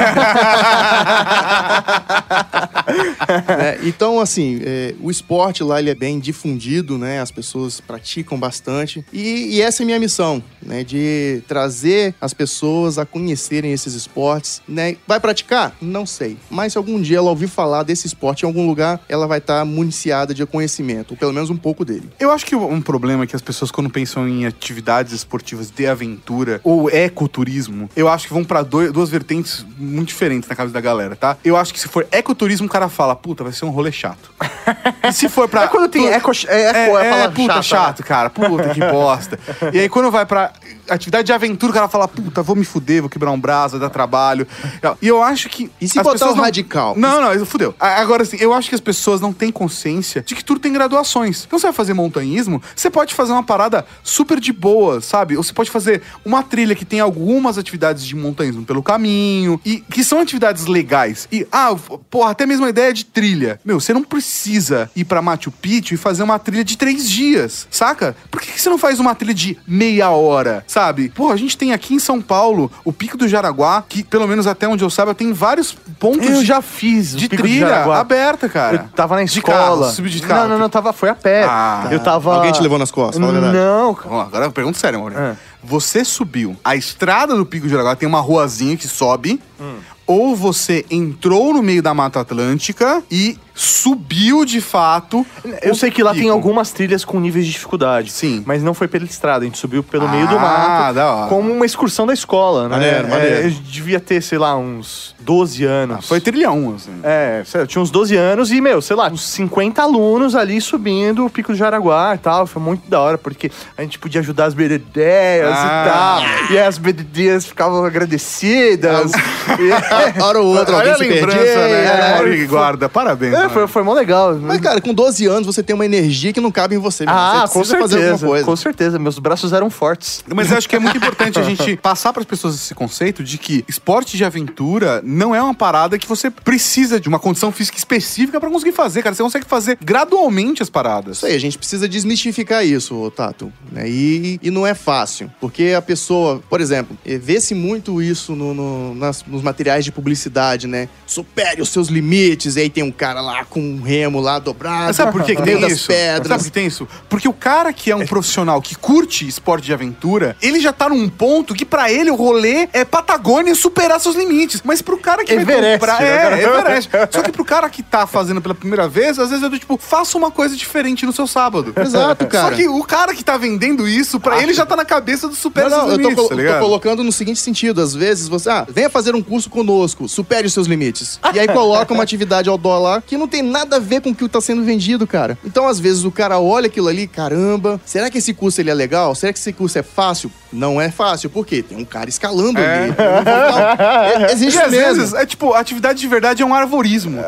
É, então, assim, é, o esporte lá ele é bem difundido, né? As pessoas praticam bastante. E, e essa é a minha missão, né? De trazer as pessoas a conhecerem esses esportes, né? Vai praticar? Não sei. Mas se algum dia ela ouvir falar desse esporte em algum lugar, ela vai estar municiada de conhecimento, ou pelo menos um pouco dele. Eu acho que um problema é que as pessoas, quando pensam em atividades esportivas de aventura ou ecoturismo, eu acho que vão pra duas vertentes muito diferentes na cabeça da galera, tá? Eu acho que se for ecoturismo, o cara fala, puta, vai ser um rolê chato. e se for pra. É quando tem eco, é, eco, é, é, palavra puta, chata, chato, cara. Puta, que bosta. e aí, quando vai pra atividade de aventura, o cara fala, puta, vou me fuder, vou quebrar um braço, vai dar trabalho. E eu acho que. E se botar o radical? Não, não, fudeu. Agora, assim, eu acho que as pessoas não têm consciência de que tudo tem graduações. Então, você vai fazer montanhismo, você pode fazer uma parada super de boa, sabe? Ou você pode fazer uma trilha que tem algumas atividades de montanhismo pelo caminho, e que são atividades legais. E, ah, porra, até mesmo a ideia de trilha. Meu, você não precisa ir pra Machu Picchu e fazer uma trilha de três dias, saca? Por que, que você não faz uma trilha de meia hora, sabe? Pô, a gente tem aqui em São Paulo o Pico do Jaraguá, que, pelo menos até onde eu saiba, tem vários pontos Eu de- já fiz o de Pico do trilha aberta, cara. Eu tava na De escola. carro, subi de carro. Não, não, não, tava, foi a pé. Ah, eu tava. Alguém te levou nas costas, fala a verdade. Não, lá, agora eu pergunto sério, Maurício. É. Você subiu a estrada do Pico do Jaraguá, tem uma ruazinha que sobe, Hum. ou você entrou no meio da Mata Atlântica e subiu de fato. Eu sei que lá tem algumas trilhas com níveis de dificuldade. Sim. Mas não foi pela estrada, a gente subiu pelo meio Ah, do mato. da hora. Como uma excursão da escola, né? Maneiro, É, maneiro. Eu devia ter, sei lá, uns 12 anos. Ah, Foi trilhão, assim. É, eu tinha uns 12 anos e, meu, sei lá, uns 50 alunos ali subindo o Pico do Jaraguá e tal. Foi muito da hora, porque a gente podia ajudar as bededeias Ah. e tal. E as bededeias ficavam agradecidas. E- Hora ou outra, alguém se lembrança, perdia. né? é, foi- guarda. Parabéns. É, foi, foi mó legal. Mas, cara, com 12 anos você tem uma energia que não cabe em você. ah, você com certeza. alguma coisa. Com certeza. Meus braços eram fortes. Mas eu acho que é muito importante a gente passar para as pessoas esse conceito de que esporte de aventura não é uma parada que você precisa de uma condição física específica para conseguir fazer, cara. Você consegue fazer gradualmente as paradas. Isso aí, a gente precisa desmistificar isso, ô, Tato. né? E, e não é fácil. Porque a pessoa, por exemplo, eh, vê-se muito isso no- no- nas- nos materiais de publicidade, né? Supere os seus limites, e aí tem um cara lá com um remo lá dobrado. Mas sabe por que, que tem isso? Sabe pedras. por que tem isso? Porque o cara que é um profissional que curte esporte de aventura, ele já tá num ponto que pra ele o rolê é Patagônia superar seus limites. Mas pro cara que Everest, vai comprar... né? É, Everest. Só que pro cara que tá fazendo pela primeira vez, às vezes é do tipo, faça uma coisa diferente no seu sábado. Exato, cara. Só que o cara que tá vendendo isso, pra ele já tá na cabeça do supera Não, não, seus eu tô, limites, colo- tá tô ligado? colocando no seguinte sentido. Às vezes você, ah, venha fazer um curso conosco, supere os seus limites. E aí coloca uma atividade outdoor lá que não tem nada a ver com o que tá sendo vendido, cara. Então, às vezes, o cara olha aquilo ali, caramba, será que esse curso ele é legal? Será que esse curso é fácil? Não é fácil, por quê? Tem um cara escalando ali. Não vou dar- É, E Existe às mesmo. vezes, é tipo, atividade de verdade é um arvorismo.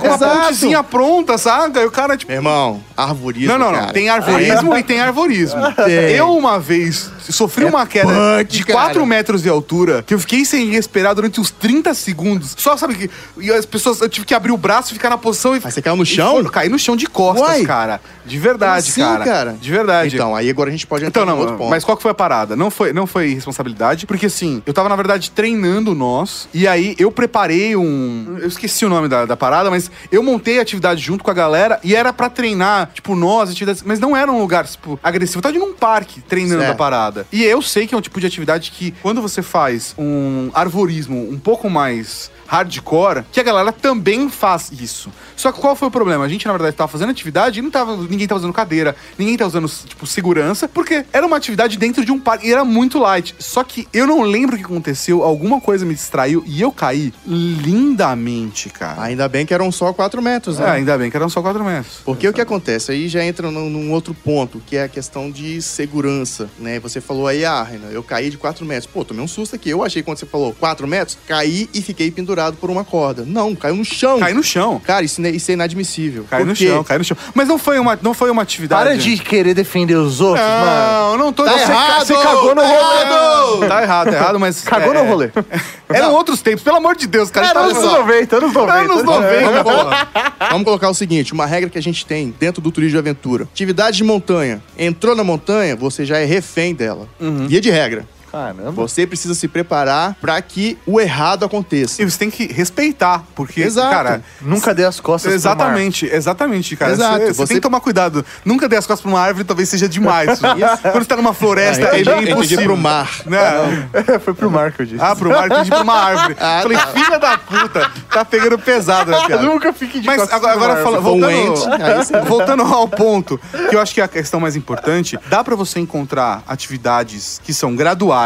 Com uma Exato. pontezinha pronta, saca? E o cara, tipo. Meu irmão, arvorismo, Não, não, não. cara. Tem arvorismo e tem arvorismo. Tem. Eu, uma vez, sofri uma queda punk, de cara. 4 metros de altura, que eu fiquei sem respirar durante uns 30 segundos. Só, sabe, que e as pessoas, eu tive que abrir o braço e ficar na posição e... Mas você caiu no e chão? Eu caí no chão de costas, Uai. cara. De verdade, assim, cara. cara? De verdade. Então, aí agora a gente pode entrar Então, no não, outro ponto. mas qual que foi a parada? Não foi, não foi responsabilidade, porque assim, eu tava, na verdade, treinando nós, e aí eu preparei um. Eu esqueci o nome da, da parada, mas eu montei a atividade junto com a galera e era pra treinar, tipo, nós, atividades. Mas não era um lugar, tipo, agressivo. Eu tava num parque treinando Certo. a parada. E eu sei que é um tipo de atividade que, quando você faz um arvorismo um pouco mais hardcore, que a galera também faz isso. Só que qual foi o problema? A gente, na verdade, tava fazendo atividade e não tava, ninguém tava usando cadeira, ninguém tava usando, tipo, segurança, porque era uma atividade dentro de um parque e era muito light. Só que eu não lembro o que aconteceu, alguma coisa me distraiu e eu caí lindamente, cara. Ainda bem que eram só 4 metros, É, né? ainda bem que eram só 4 metros. Porque o que acontece? Aí já entra num, num outro ponto, que é a questão de segurança, né? Você falou aí, ah, Renan, eu caí de 4 metros. Pô, tomei um susto aqui. Eu achei quando você falou 4 metros, caí e fiquei pendurado por uma corda. Não, caiu no chão. Caí no chão. Cara, isso, é- isso é inadmissível. Cai no chão, cai no chão. Mas não foi uma, não foi uma atividade. Para de querer defender os outros, mano. Não, não tô Tá você, errado! Você cagou no Tá rolê. errado! Tá errado, tá errado, mas. Cagou é, no rolê. Eram outros tempos, pelo amor de Deus, cara. Era anos só- 90, anos 90. Anos 90. Vamos colocar, vamos colocar o seguinte: uma regra que a gente tem dentro do turismo de aventura. Atividade de montanha. Entrou na montanha, você já é refém dela. Guia de regra. Caramba. Você precisa se preparar para que o errado aconteça. E você tem que respeitar, porque, Exato. cara. Nunca dê as costas pro mar. Exatamente, exatamente, cara. Exato, Você, você você- tem que tomar cuidado. Nunca dê as costas pra uma árvore, talvez seja demais. Quando você tá numa floresta, Ah, ele entendi- é impossível. pro mar. Né? Foi pro mar que eu disse. Ah, pro mar, entendi pra uma árvore. Ah, Falei, tá. filha da puta, tá pegando pesado na piada. Nunca fique de Mas agora, agora fala- voltando, voltando ao ponto, que eu acho que é a questão mais importante, dá pra você encontrar atividades que são graduais.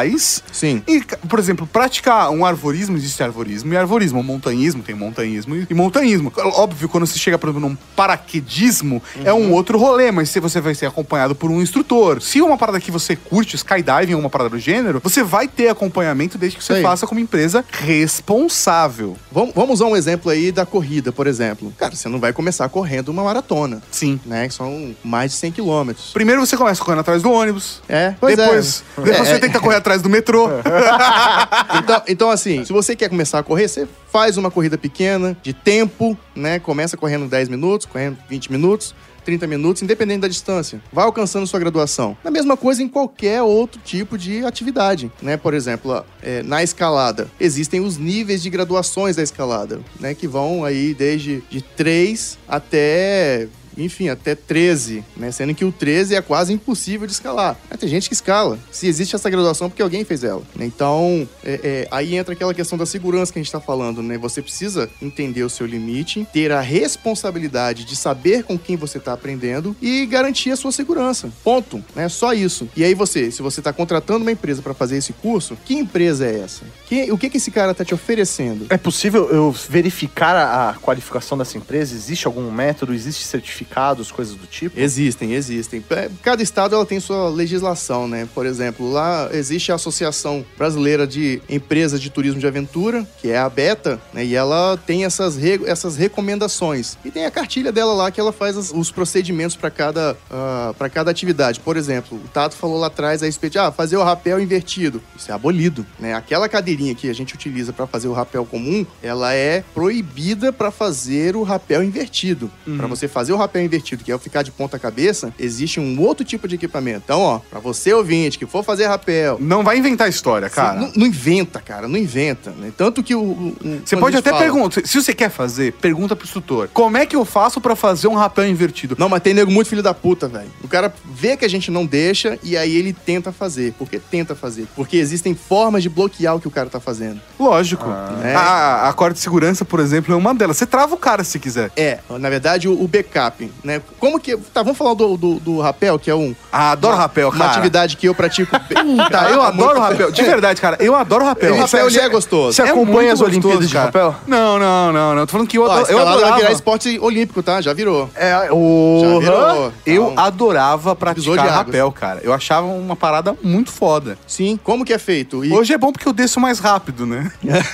Sim. E, por exemplo, praticar um arvorismo, existe arvorismo e arvorismo. Um montanhismo, tem montanhismo e montanhismo. Óbvio, quando você chega, por exemplo, num paraquedismo, é um outro rolê, mas se você vai ser acompanhado por um instrutor. Se é uma parada que você curte, skydiving, uma parada do gênero, você vai ter acompanhamento desde que você Isso aí. faça como empresa responsável. Vamos, vamos usar um exemplo aí da corrida, por exemplo. Cara, você não vai começar correndo uma maratona, Sim. né? Que são mais de 100 quilômetros. Primeiro você começa correndo atrás do ônibus. É, pois é. depois, depois É, você é. tenta correr atrás do metrô. Então, então, assim, se você quer começar a correr, você faz uma corrida pequena, de tempo, né? Começa correndo 10 minutos, correndo 20 minutos. 30 minutos, independente da distância. Vai alcançando sua graduação. A mesma coisa em qualquer outro tipo de atividade, né? Por exemplo, é, na escalada, existem os níveis de graduações da escalada, né? Que vão aí desde de 3 até enfim, até 13, né? Sendo que o 13 é quase impossível de escalar. Mas tem gente que escala. Se existe essa graduação, porque alguém fez ela. né? Então, é- é, aí entra aquela questão da segurança que a gente tá falando, né? Você precisa entender o seu limite, ter a responsabilidade de saber com quem você tá aprendendo e garantir a sua segurança. Ponto. Né? Só isso. E aí você, se você tá contratando uma empresa para fazer esse curso, que empresa é essa? Que- o que, que esse cara tá te oferecendo? É possível eu verificar a, qualificação dessa empresa? Existe algum método? Existe certificados, coisas do tipo? Existem, existem. É, Cada estado ela tem sua legislação, né? Por exemplo, lá existe a Associação Brasileira de Empresas de Turismo de Aventura, que é a BETA, né? E ela tem essas, re- essas recomendações. E tem a cartilha dela lá que ela faz os procedimentos para cada, para cada atividade. Por exemplo, o Tato falou lá atrás a respeito de ah, fazer o rapel invertido. Isso é abolido, né? Aquela cadeirinha que a gente utiliza para fazer o rapel comum, ela é proibida para fazer o rapel invertido. Para você fazer o rapel invertido, que é o ficar de ponta cabeça, existe um outro tipo de equipamento. Então, ó, para você ouvinte que for fazer rapel, Não vai inventar história, cara. não, não inventa, cara, não inventa. Né? Tanto que o. Você pode até fala- perguntar. Se você quer fazer, pergunta pro instrutor. Como é que eu faço pra fazer um rapel invertido? Não, mas tem nego muito filho da puta, velho. O cara vê que a gente não deixa e aí ele tenta fazer. Porque tenta fazer. Porque existem formas de bloquear o que o cara tá fazendo. Lógico. é. A, a corda de segurança, por exemplo, é uma delas. Você trava o cara se quiser. É, na verdade, o, o backup. Né? Como que... Tá, vamos falar do, do, do rapel, que é um... Ah, adoro rapel, Uma cara. atividade que eu pratico... Tá, eu adoro rapel. De verdade, cara. Eu adoro rapel. O rapel, ele é gostoso. Você acompanha muito as Olimpíadas de cara. rapel? Não, não, não, não. Tô falando que eu, Ó, adoro, eu escalada vai adorava. virar esporte olímpico, tá? Já virou. É, o... Já virou. Eu Então, adorava praticar rapel, cara. Eu achava uma parada muito foda. Sim, como que é feito? E- Hoje é bom porque eu desço mais rápido, né?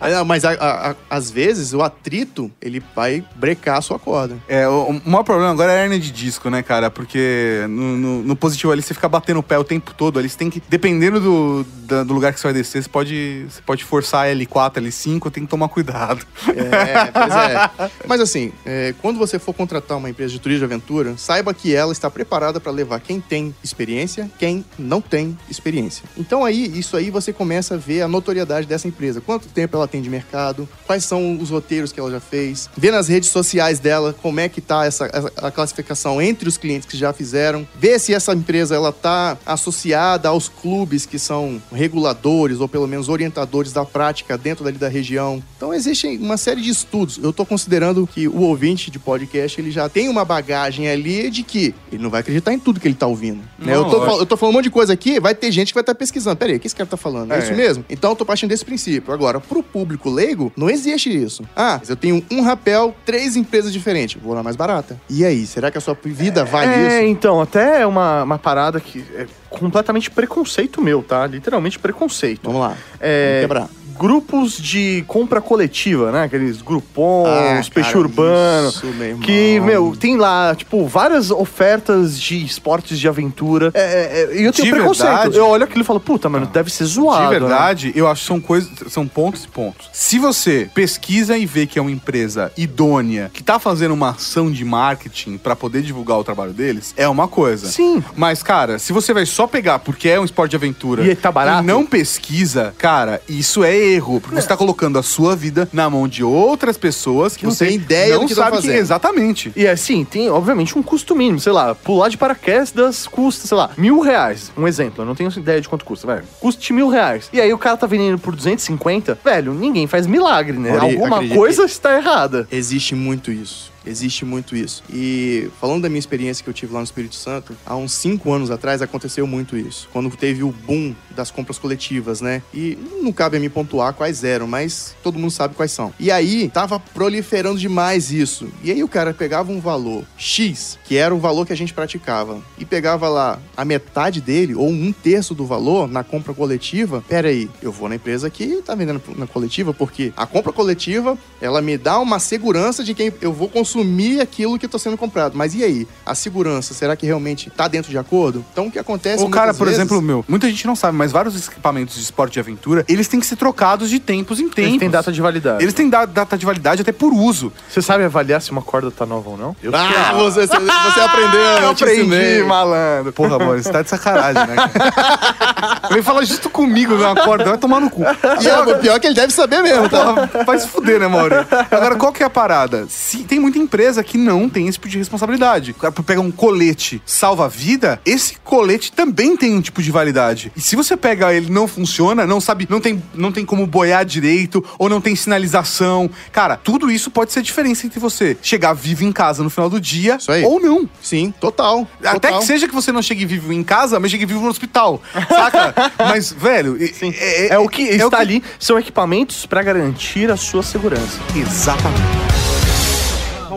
Ah, Mas a- a- a- às vezes o atrito, ele vai brecar a sua corda. É, o, maior problema agora é a hernia de disco, né, cara? Porque no, no- no positivo ali você fica batendo o pé o tempo todo. Ali você tem que, dependendo do, da- do lugar que você vai descer, você pode, você pode forçar L4, L5, tem que tomar cuidado. É, pois é. Mas assim, é, quando você for contratar uma empresa de turismo de aventura, saiba que ela está preparada para levar quem tem experiência, quem não tem experiência. Então aí, isso aí você começa a ver a notoriedade dessa empresa. Quanto tempo ela tem de mercado, quais são os roteiros que ela já fez, ver nas redes sociais dela como é que tá essa, a classificação entre os clientes que já fizeram, ver se essa empresa ela tá associada aos clubes que são reguladores ou pelo menos orientadores da prática dentro dali da região. Então existe uma série de estudos. Eu tô considerando que o ouvinte de podcast ele já tem uma bagagem ali de que ele não vai acreditar em tudo que ele tá ouvindo. né? eu, tô, eu tô falando um monte de coisa aqui, vai ter gente que vai estar pesquisando. Pera aí, o que esse cara tá falando? É, É. isso mesmo? Então eu tô partindo desse princípio. Agora, pro público leigo, não existe isso. Ah, eu tenho um rapel, três empresas diferentes. Vou na mais barata. E aí, será que a sua vida vale É, isso? então, até uma, uma parada que é completamente preconceito meu, tá? Literalmente preconceito. Vamos lá. É, Vamos quebrar. Grupos de compra coletiva, né? Aqueles grupons, Ah, peixe cara, urbano. isso, meu irmão. Que, meu, tem lá, tipo, várias ofertas de esportes de aventura. É, é, é, e eu tenho De preconceito. verdade? Eu olho aquilo e falo, puta, mano, deve ser zoado. De né? verdade, eu acho que são coisas, são pontos e pontos. Se você pesquisa e vê que é uma empresa idônea, que tá fazendo uma ação de marketing pra poder divulgar o trabalho deles, é uma coisa. Sim. Mas, cara, se você vai só pegar porque é um esporte de aventura E tá barato? e não pesquisa, cara, isso é erro. Porque você tá colocando a sua vida na mão de outras pessoas que não você tem ideia não do que sabe fazendo. exatamente. E assim, tem obviamente um custo mínimo, sei lá, pular de paraquedas custa, sei lá, mil reais. Um exemplo, eu não tenho ideia de quanto custa, velho. Custe mil reais. E aí o cara tá vendendo por 250, velho, ninguém faz milagre, né? Alguma coisa está errada. Existe muito isso. Existe muito isso. E falando da minha experiência que eu tive lá no Espírito Santo, há uns cinco anos atrás aconteceu muito isso. Quando teve o boom das compras coletivas, né? E não cabe a mim pontuar quais eram, mas todo mundo sabe quais são. E aí, tava proliferando demais isso. E aí o cara pegava um valor X, que era o valor que a gente praticava, e pegava lá a metade dele, ou um terço do valor, na compra coletiva. Pera aí, eu vou na empresa que tá vendendo na coletiva, porque a compra coletiva, ela me dá uma segurança de que eu vou consumir aquilo que está sendo comprado. Mas e aí? A segurança, será que realmente tá dentro de acordo? Então o que acontece O cara, por vezes- exemplo, meu, muita gente não sabe, mas vários equipamentos de esporte de aventura, eles têm que ser trocados de tempos em tempos. Eles têm data de validade. Eles têm da- data de validade até por uso. Você sabe avaliar se uma corda tá nova ou não? Eu Ah, você, você, você aprendeu, eu, ensinei. malandro. Porra, amor, você tá de sacanagem, né? cara? Vem falar justo comigo na corda, vai tomar no cu. E é, o pior é que ele deve saber mesmo, tá? Porra, vai se fuder, né, Mauri? Agora, qual que é a parada? Se tem muita empresa que não tem esse tipo de responsabilidade. O cara pega um colete salva-vida, esse colete também tem um tipo de validade. E se você pega ele não funciona, não sabe, não tem, não tem como boiar direito, ou não tem sinalização. Cara, tudo isso pode ser a diferença entre você chegar vivo em casa no final do dia ou não. Sim, total. Até total. que seja que você não chegue vivo em casa, mas chegue vivo no hospital. Saca? mas, velho, é, É o que é está o que- ali, são equipamentos pra garantir a sua segurança. Exatamente.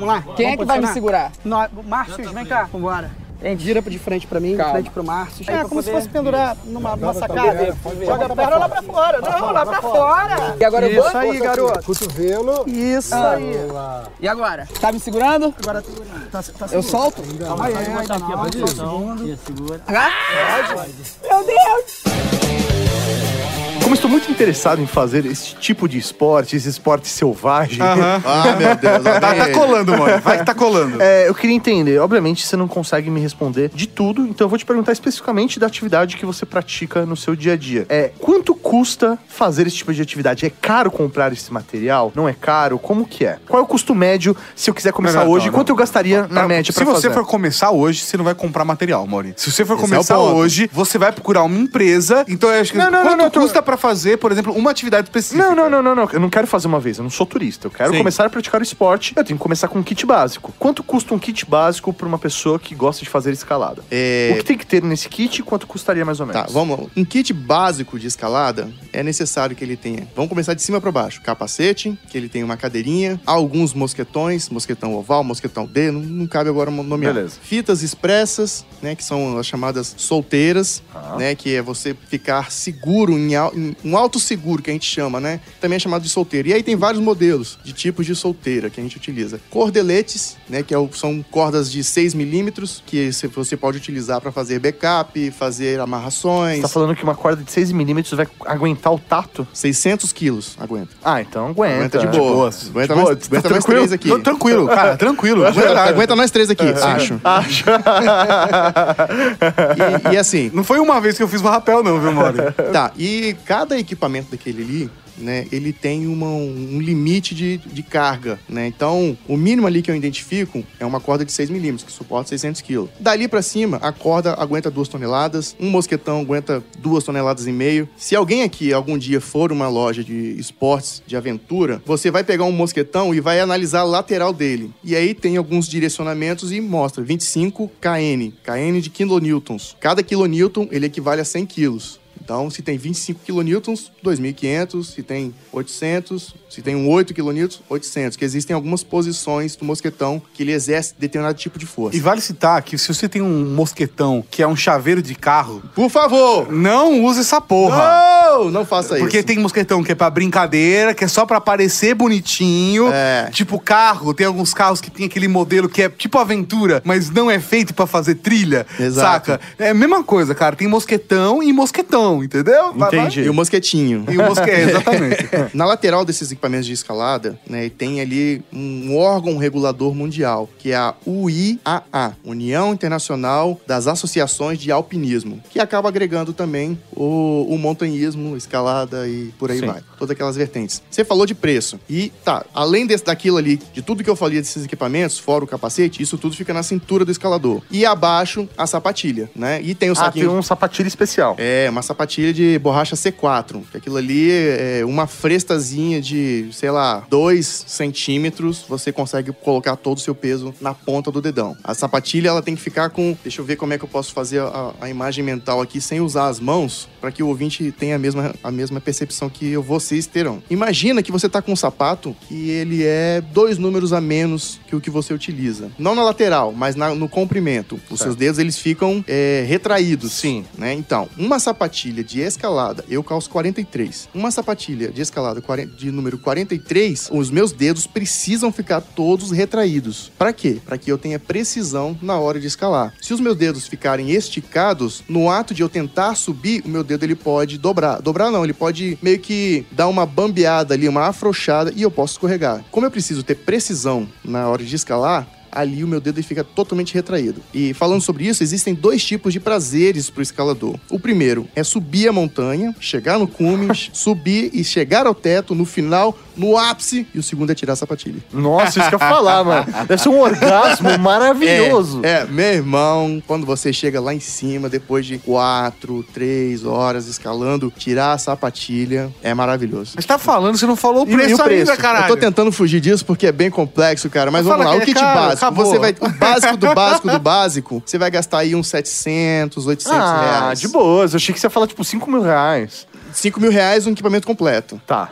Vamos lá. Quem é Vamos que vai me segurar? Márcio, vem cá. Vambora. Gente, Gira de frente pra mim, de Calma. frente pro Márcio. É como se poder- fosse pendurar numa, numa sacada. Joga a perna lá pra fora. Não, lá pra fora. E agora eu Isso vou? aí, garoto. Cotovelo. Isso aí. E agora? Tá me segurando? Agora tá, tá Eu solto? Calma aí, ainda não. Meu Deus! Como estou muito interessado em fazer esse tipo de esporte, esse esporte selvagem, Ah, meu Deus. lá Tá, vem tá ele. colando, mano. Vai que tá colando. É, eu queria entender. Obviamente, você não consegue me responder de tudo, então eu vou te perguntar especificamente da atividade que você pratica no seu dia a dia. É, quanto custa fazer esse tipo de atividade? É caro comprar esse material? Não é caro? Como que é? Qual é o custo médio se eu quiser começar Não, não, hoje? não, Quanto não. eu gastaria na Pra- média Se pra você fazer? for começar hoje, você não vai comprar material, Mauri. Se você for Esse é o começar ponto. hoje, você vai procurar uma empresa. Então, eu acho que Não, não, quanto não, não, tô- custa pra fazer, por exemplo, uma atividade específica? Não, não, não, não, não. Eu não quero fazer uma vez. Eu não sou turista. Eu quero Sim. começar a praticar o esporte. Eu tenho que começar com um kit básico. Quanto custa um kit básico pra uma pessoa que gosta de fazer escalada? É, O que tem que ter nesse kit e quanto custaria mais ou menos? Tá, vamos lá. Um kit básico de escalada é necessário que ele tenha. Vamos começar de cima para baixo. Capacete, que ele tenha uma cadeirinha, alguns mosquetões, mosquetão oval, mosquetão D, não, não cabe agora nomear. Beleza. Fitas expressas, né, que são as chamadas solteiras, Ah. né, que é você ficar seguro em, em um alto seguro que a gente chama, né? Também é chamado de solteiro. E aí tem vários modelos de tipos de solteira que a gente utiliza. Cordeletes, né, que é são cordas de 6 milímetros que você- pode utilizar para fazer backup, fazer amarrações. Você tá falando que uma corda de 6mm vai aguentar o tato? 600 quilos aguenta. Ah, então aguenta. Aguenta de boa. boas. Aguenta, De boa, aguenta tá nós tranquilo? três aqui. Tô tranquilo, cara, tranquilo. Aguenta, aguenta nós três aqui, acho. Acho. E, e assim, Não foi uma vez que eu fiz um rapel, não, viu, Mauri? tá. E cada equipamento daquele ali, né, ele tem uma- um limite de, de carga, né? Então, o mínimo ali que eu identifico é uma corda de 6 milímetros, que suporta 600 quilos. Dali pra cima, a corda aguenta 2 toneladas, um mosquetão aguenta 2 toneladas e meio. Se alguém aqui algum dia for uma loja de esportes, de aventura, você vai pegar um mosquetão e vai analisar a lateral dele. E aí tem alguns direcionamentos e mostra 25 kN, kN de kilonewtons. Cada kilonewton, ele equivale a 100 quilos. Então, se tem 25 kilonewtons, 2.500. Se tem 800, se tem um 8 kilonewtons, 800. Que existem algumas posições do mosquetão que ele exerce determinado tipo de força. E vale citar que se você tem um mosquetão que é um chaveiro de carro, Por favor! não use essa porra. Não! Não faça Porque isso. tem mosquetão que é pra brincadeira, que é só pra parecer bonitinho. É. Tipo carro, tem alguns carros que tem aquele modelo que é tipo aventura, mas não é feito pra fazer trilha. Exato. Saca? É a mesma coisa, cara. Tem mosquetão e mosquetão, entendeu? Vai- vai- Entendi. E o mosquetinho. E o mosquetão, exatamente. Na lateral desses equipamentos de escalada, né, tem ali um órgão regulador mundial, que é a UIAA, União Internacional das Associações de Alpinismo, que acaba agregando também o, o montanhismo, escalada e por aí Sim. vai. Todas aquelas vertentes. Você falou de preço. E tá, além desse, daquilo ali, de tudo que eu falei desses equipamentos, fora o capacete, isso tudo fica na cintura do escalador. E abaixo, a sapatilha, né? E tem o Ah, tem saquinho... um sapatilha especial. É, uma sapatilha de borracha C4. Que aquilo ali é uma frestazinha de, sei lá, 2 centímetros. Você consegue colocar todo o seu peso na ponta do dedão. A sapatilha, ela tem que ficar com. Deixa eu ver como é que eu posso fazer a, a imagem mental aqui sem usar as mãos, para que o ouvinte tenha a mesma, a mesma percepção que vocês terão. Imagina que você tá com um sapato que ele é dois números a menos que o que você utiliza. Não na lateral, mas na- no comprimento. Os seus dedos, eles ficam é, retraídos. Sim. Né? Então, uma sapatilha de escalada, eu calço 43. Uma sapatilha de escalada 40 de número 43, os meus dedos precisam ficar todos retraídos. Para quê? Para que eu tenha precisão na hora de escalar. Se os meus dedos ficarem esticados, no ato de eu tentar subir, o meu dedo ele pode dobrar. Dobrar não, ele pode meio que dar uma bambeada ali, uma afrouxada e eu posso escorregar. Como eu preciso ter precisão na hora de escalar, ali o meu dedo fica totalmente retraído. E falando sobre isso, existem dois tipos de prazeres para o escalador. O primeiro é subir a montanha, chegar no cume, subir e chegar ao teto, no final, no ápice, e o segundo é tirar a sapatilha. Nossa, isso que eu ia falar, mano. Deve ser um orgasmo maravilhoso. É, é, meu irmão, quando você chega lá em cima, depois de quatro, três horas escalando, tirar a sapatilha é maravilhoso. Mas tá falando, você não falou o E- e preço, o preço? ainda, caralho. Eu tô tentando fugir disso porque é bem complexo, cara. Mas vamos Fala lá, o é kit caro, básico. Acabou. Você vai. O básico do básico do básico, você vai gastar aí uns 700, 800 Ah, reais. de boas. Eu achei que você ia falar, tipo, 5 mil reais. 5 mil reais um equipamento completo. Tá.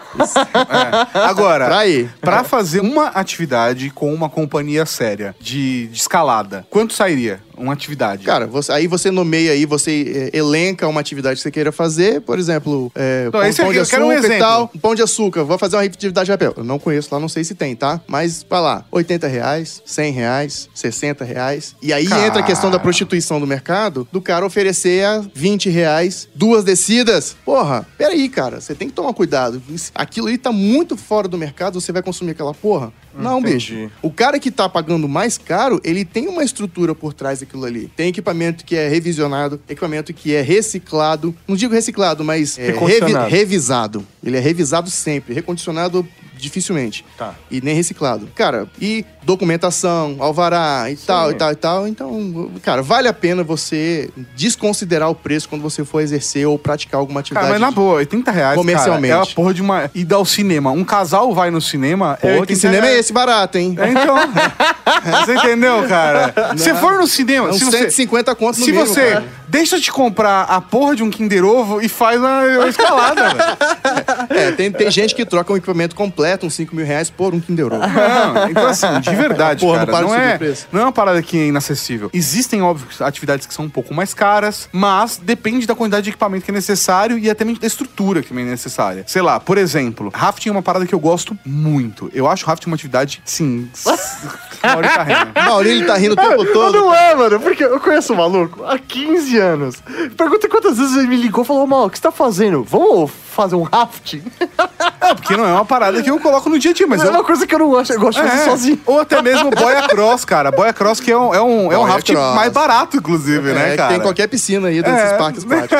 É. Agora, Pra aí. pra fazer uma atividade com uma companhia séria de, de escalada, quanto sairia uma atividade? Cara, você- aí você nomeia aí, você é, elenca uma atividade que você queira fazer, por exemplo, é, pão, esse pão aqui, de eu quero um açúcar e tal. Pão de açúcar, vou fazer uma atividade de rapel. Eu não conheço lá, não sei se tem, tá? Mas, vai lá, 80 reais, 100 reais, 60 reais. E aí Cara. entra a questão da prostituição do mercado, do cara oferecer a 20 reais, duas descidas. Porra, peraí, cara, você tem que tomar cuidado. Aquilo ali tá muito fora do mercado, você vai consumir aquela porra? Não, Entendi. bicho. O cara que tá pagando mais caro, ele tem uma estrutura por trás aquilo ali. Tem equipamento que é revisionado, equipamento que é reciclado. Não digo reciclado, mas é, Recondicionado. revisado. Ele é revisado sempre. Recondicionado dificilmente. Tá. E nem reciclado. Cara, e documentação, alvará e tal, e tal, e tal. Então, cara, vale a pena você desconsiderar o preço quando você for exercer ou praticar alguma atividade. Cara, mas na boa, 80 reais, Comercialmente. cara, é a porra de uma... E dá ao cinema. Um casal vai no cinema... Pô, é que 80 cinema é reais. esse barato, hein? É, então. você entendeu, cara? Se for no cinema... É uns se você, 150 conto no se mínimo, você cara. Deixa de comprar a porra de um Kinder Ovo e faz a, a escalada, velho. É, tem, tem gente que troca um equipamento completo, uns 5 mil reais, por um Kinder Ovo. Não, então assim, de verdade, Porra, não cara, para não, de subir é, preço. não é uma parada que é inacessível. Existem, óbvio, atividades que são um pouco mais caras, mas depende da quantidade de equipamento que é necessário e até mesmo da estrutura que é necessária. Sei lá, por exemplo, rafting é uma parada que eu gosto muito. Eu acho rafting uma atividade, sim... Maurício tá rindo. Maurílio tá rindo o tempo todo. Não é, mano, porque eu conheço o maluco há 15 anos. Pergunta quantas vezes ele me ligou e falou: Mal, o que você tá fazendo? Vamos fazer um rafting? É, porque não é uma parada que eu coloco no dia a dia, mas Mas é eu... uma coisa que eu não gosto, eu gosto de fazer É, sozinho. Ou até mesmo boia cross, cara. Boia cross que é um, é um, é um rafting cross. mais barato, inclusive, É, né, cara? tem qualquer piscina aí desses É. parques aquáticos.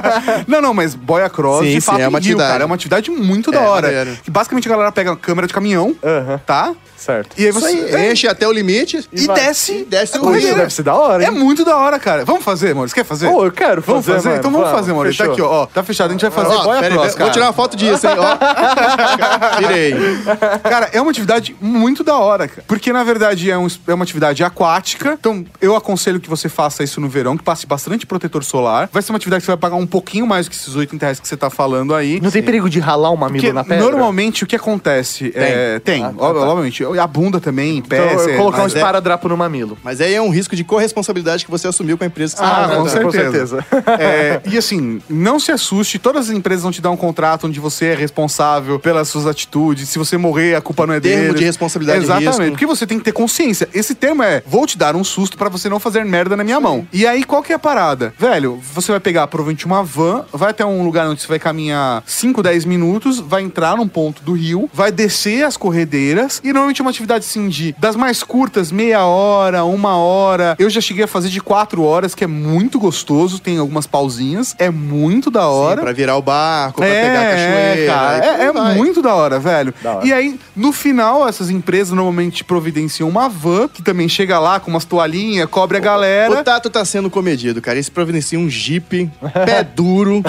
não, não, mas boia cross, Sim, de sim, fato, é uma rio, atividade. cara. É uma atividade muito da É, hora. maneiro. Que basicamente a galera pega a câmera de caminhão, Aham. tá? Certo. E aí você aí, enche até o limite e vai- desce. e desce a o. Isso deve ser da hora, É hein? muito da hora, cara. Vamos fazer, Maurício? Quer fazer? Pô, eu quero Vamos fazer, fazer? mano. Então vamos, Vamos, fazer, Maurício. Tá aqui, ó. Tá fechado. A gente vai fazer Ó, pera aí, vou tirar uma foto disso, hein? Ó. Tirei. Cara, é uma atividade muito da hora, cara. Porque, na verdade, é, um- é uma atividade aquática. Então, eu aconselho que você faça isso no verão, que passe bastante protetor solar. Vai ser uma atividade que você vai pagar um pouquinho mais que esses 80 reais que você tá falando aí. Não tem perigo de ralar um mamilo Porque na pedra? normalmente o que acontece é. Tem, Ah, tá, tá. Obviamente. A bunda também, em pé. Então, colocar um é- esparadrapo no mamilo. Mas aí é um risco de corresponsabilidade que você assumiu com a empresa que você Ah, tá com contratando. certeza. É, e assim, não se assuste, todas as empresas vão te dar um contrato onde você é responsável pelas suas atitudes. Se você morrer, a culpa não é Termo deles. de responsabilidade e Exatamente, risco. porque você tem que ter consciência. Esse termo é, vou te dar um susto pra você não fazer merda na minha mão. E aí, qual que é a parada? Velho, você vai pegar provavelmente uma van, vai até um lugar onde você vai caminhar 5, 10 minutos, vai entrar num ponto do rio, vai descer as corredeiras, e normalmente é uma atividade assim de, das mais curtas, meia hora, uma hora. Eu já cheguei a fazer de quatro horas, que é muito gostoso, tem algumas pausinhas, é muito da hora. Pra virar o barco, pra É, pegar a cachoeira. é, cara, é, é muito da hora, velho. Da hora. E aí, no final, essas empresas normalmente providenciam uma van que também chega lá com umas toalhinhas, cobre a galera. O Tato tá sendo comedido, cara. Isso providencia um Jeep, pé duro,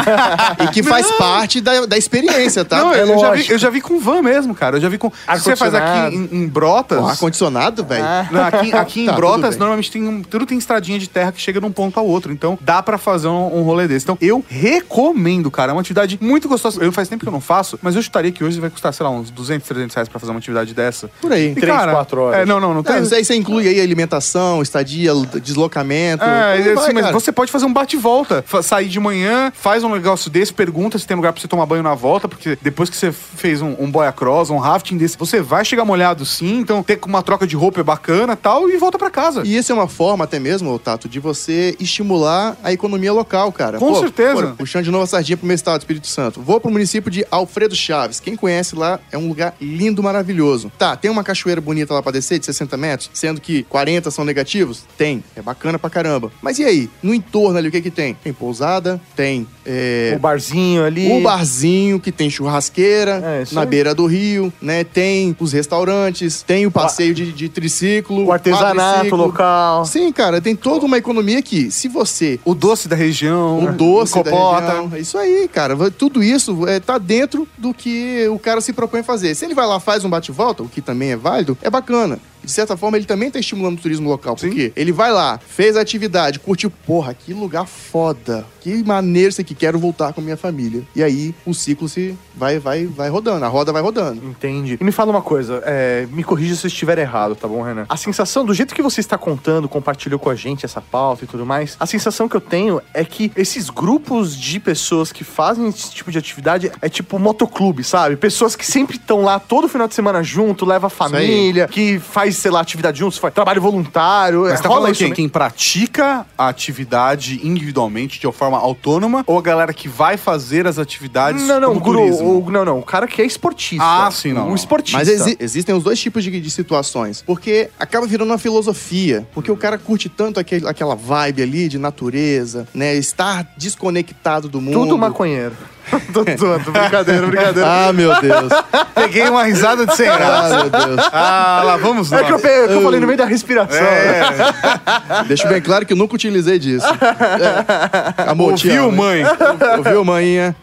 e que faz parte da, da experiência, tá? Não, É eu, eu já vi, eu já vi com van mesmo, cara. Eu já vi com. Você faz aqui em, em Brotas. Pô, ar-condicionado, velho. Não, aqui, aqui em Tá, Brotas, normalmente tem um, tudo tem estradinha de terra que chega de um ponto ao outro. Então dá pra fazer um, um rolê desse. Então eu recomendo, cara. É uma atividade muito gostosa. Eu faz tempo que eu não faço, mas eu chutaria que hoje vai custar, sei lá, uns 200, 300 reais pra fazer uma atividade dessa. Por aí. E, Três, cara, quatro horas. É, não, não, não tem. É, aí você inclui aí alimentação, estadia, deslocamento. É, assim, vai, mas cara. você pode fazer um bate-volta. Sair de manhã, faz um negócio desse, pergunta se tem lugar pra você tomar banho na volta, porque depois que você fez um, um boia cross, um rafting desse, você vai chegar molhado sim, então ter uma troca de roupa é bacana tal, e volta pra casa. E isso é uma forma até mesmo, Tato, de você estimular a economia local, cara. Com certeza. pô, puxando de novo a sardinha pro meu estado, Espírito Santo. Vou pro município de Alfredo Chaves. Quem conhece lá, é um lugar lindo, maravilhoso. Tá, tem uma cachoeira bonita lá pra descer, de 60 metros, sendo que 40 são negativos? Tem. É bacana pra caramba. Mas e aí? No entorno ali, o que que tem? Tem pousada, tem... é, O barzinho ali. o barzinho que tem churrasqueira É, na aí. beira do rio, né? Tem os restaurantes, tem o passeio de, de triciclo, O artesanato quadriciclo. local. Sim, cara, tem toda uma economia que, se você O doce da região, o doce o da região, é isso aí, cara. Tudo isso é, tá dentro do que o cara se propõe a fazer. Se ele vai lá faz um bate-volta, o que também é válido, é bacana. De certa forma, ele também tá estimulando o turismo local. Porque ele vai lá, fez a atividade, curtiu, porra, que lugar foda. Que maneiro isso aqui, quero voltar com minha família. E aí o ciclo se vai, vai, vai rodando, a roda vai rodando. Entendi. E me fala uma coisa, é, me corrija se eu estiver errado, tá bom, Renan? A sensação, do jeito que você está contando, compartilhou com a gente essa pauta e tudo mais, a sensação que eu tenho é que esses grupos de pessoas que fazem esse tipo de atividade é tipo motoclube, sabe? Pessoas que sempre estão lá todo final de semana junto, leva a família, que faz sei lá, atividade 1, você faz trabalho voluntário. Mas é, tá rola falando isso, quem? né? Quem pratica a atividade individualmente, de uma forma autônoma, ou a galera que vai fazer as atividades Não, não, guru, turismo? o, não, não, o cara que é esportista. Ah, sim, não, O não. esportista. Mas exi- existem os dois tipos de, de situações. Porque acaba virando uma filosofia. Porque o cara curte tanto aquele, aquela vibe ali de natureza, né? Estar desconectado do mundo. Tudo maconheiro. tô zoando, brincadeira, brincadeira. Ah, meu Deus. Peguei uma risada de sem Ah, graça. meu Deus. Ah, lá vamos É nós. que eu, pe- é que eu falei no meio da respiração. É, Deixo bem claro que eu nunca utilizei disso. É. Amor, te ouviu, amo, hein? mãe? Ouviu, manhinha?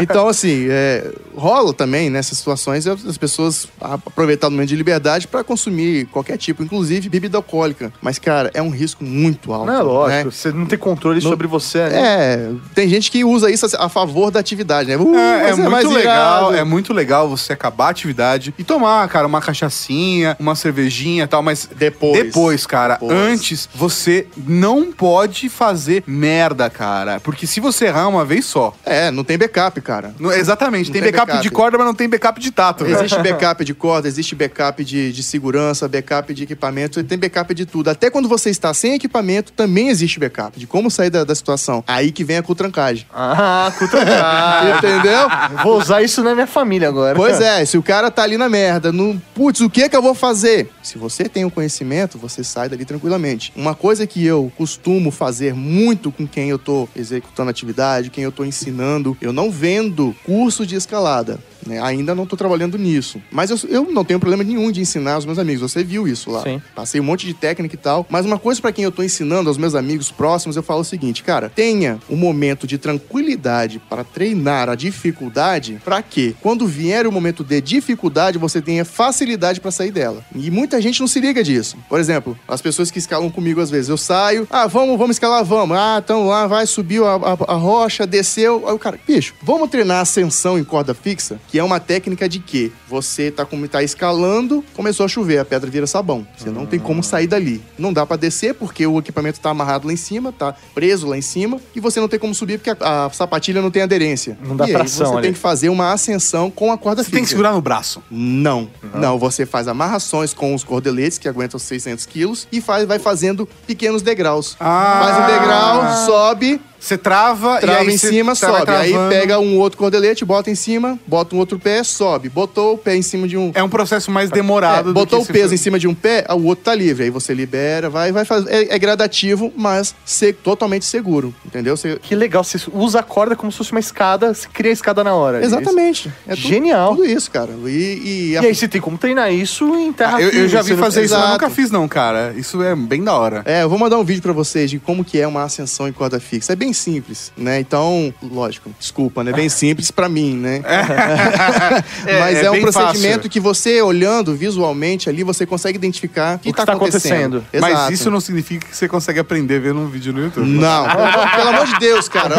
Então, assim, é, rola também nessas situações as pessoas aproveitar o momento de liberdade pra consumir qualquer tipo, inclusive bebida alcoólica. Mas, cara, é um risco muito alto. Não é lógico, né? você não tem controle No- sobre você, né? É, tem gente que usa isso a favor da atividade, né? Uh, É, é mais muito legal, irado. é muito legal você acabar a atividade e tomar, cara, uma cachaçinha, uma cervejinha e tal, mas Depois. depois, cara, Depois. antes você não pode fazer merda, cara, porque se você errar uma vez só, É, não tem backup, cara. não- exatamente, Não tem, tem backup, backup. de corda, mas não tem backup de tato. velho. Existe backup de corda, existe backup de, de segurança, backup de equipamento, tem backup de tudo. Até quando você está sem equipamento, também existe backup de como sair da, da situação. Aí que vem a cutrancagem. Ah, cutrancagem. Entendeu? Vou usar isso na minha família agora. Pois é, se o cara tá ali na merda, no putz, o que que eu vou fazer? Se você tem o conhecimento, você sai dali tranquilamente. Uma coisa que eu costumo fazer muito com quem eu tô executando atividade, quem eu tô ensinando, eu não vendo curso de escalada. Né? Ainda não tô trabalhando nisso. Mas eu, eu não tenho problema nenhum de ensinar aos meus amigos. Você viu isso lá. Sim. Passei um monte de técnica e tal. Mas uma coisa pra quem eu tô ensinando, aos meus amigos próximos, eu falo o seguinte, cara, tenha um momento de tranquilidade para treinar a dificuldade, pra que quando vier o momento de dificuldade, você tenha facilidade pra sair dela. E muita gente não se liga disso. Por exemplo, as pessoas que escalam comigo às vezes, eu saio, ah, vamos, vamos escalar, vamos. Ah, então lá vai, subiu a, a- a rocha, desceu. Aí o cara, bicho, vamos treinar ascensão em corda fixa, que é uma técnica de que você tá como tá escalando, começou a chover, a pedra vira sabão. Você não tem como sair dali. Não dá pra descer porque o equipamento tá amarrado lá em cima, tá preso lá em cima, e você não tem como subir porque a, a sapatilha não tem aderência. Não dá e aí tração você ali. tem que fazer uma ascensão com a corda Você fixa. tem que segurar no braço. Não, não. Você faz amarrações com os cordeletes que aguentam 600 quilos e faz, vai fazendo pequenos degraus. Ah. Faz um degrau, sobe, Você trava, trava e aí em cima, tá- sobe. Aí pega um outro cordelete, bota em cima, bota um outro pé, sobe. Botou o pé em cima de um. É um processo mais É, demorado. do botou que o peso for- em cima de um pé, o outro tá livre. Aí você libera, vai, vai fazer. É, é gradativo, mas se- totalmente seguro. Entendeu? Você- Que legal, você usa a corda como se fosse uma escada, você cria a escada na hora. é? Exatamente. É tudo- Genial. Tudo isso, cara. E, e E a- aí você tem como treinar isso em terra Ah, eu, eu já você vi não- fazer isso, mas nunca fiz não, cara. Isso é bem da hora. É, eu vou mandar um vídeo pra vocês de como que é uma ascensão em corda fixa. É bem simples, né? Então, lógico, desculpa, né? Bem simples pra mim, né? É, Mas é é, um procedimento fácil. que você, olhando visualmente ali, você consegue identificar o que, que tá acontecendo. acontecendo. Mas isso não significa que você consegue aprender vendo um vídeo no YouTube. Não, pelo, amor de Deus, cara.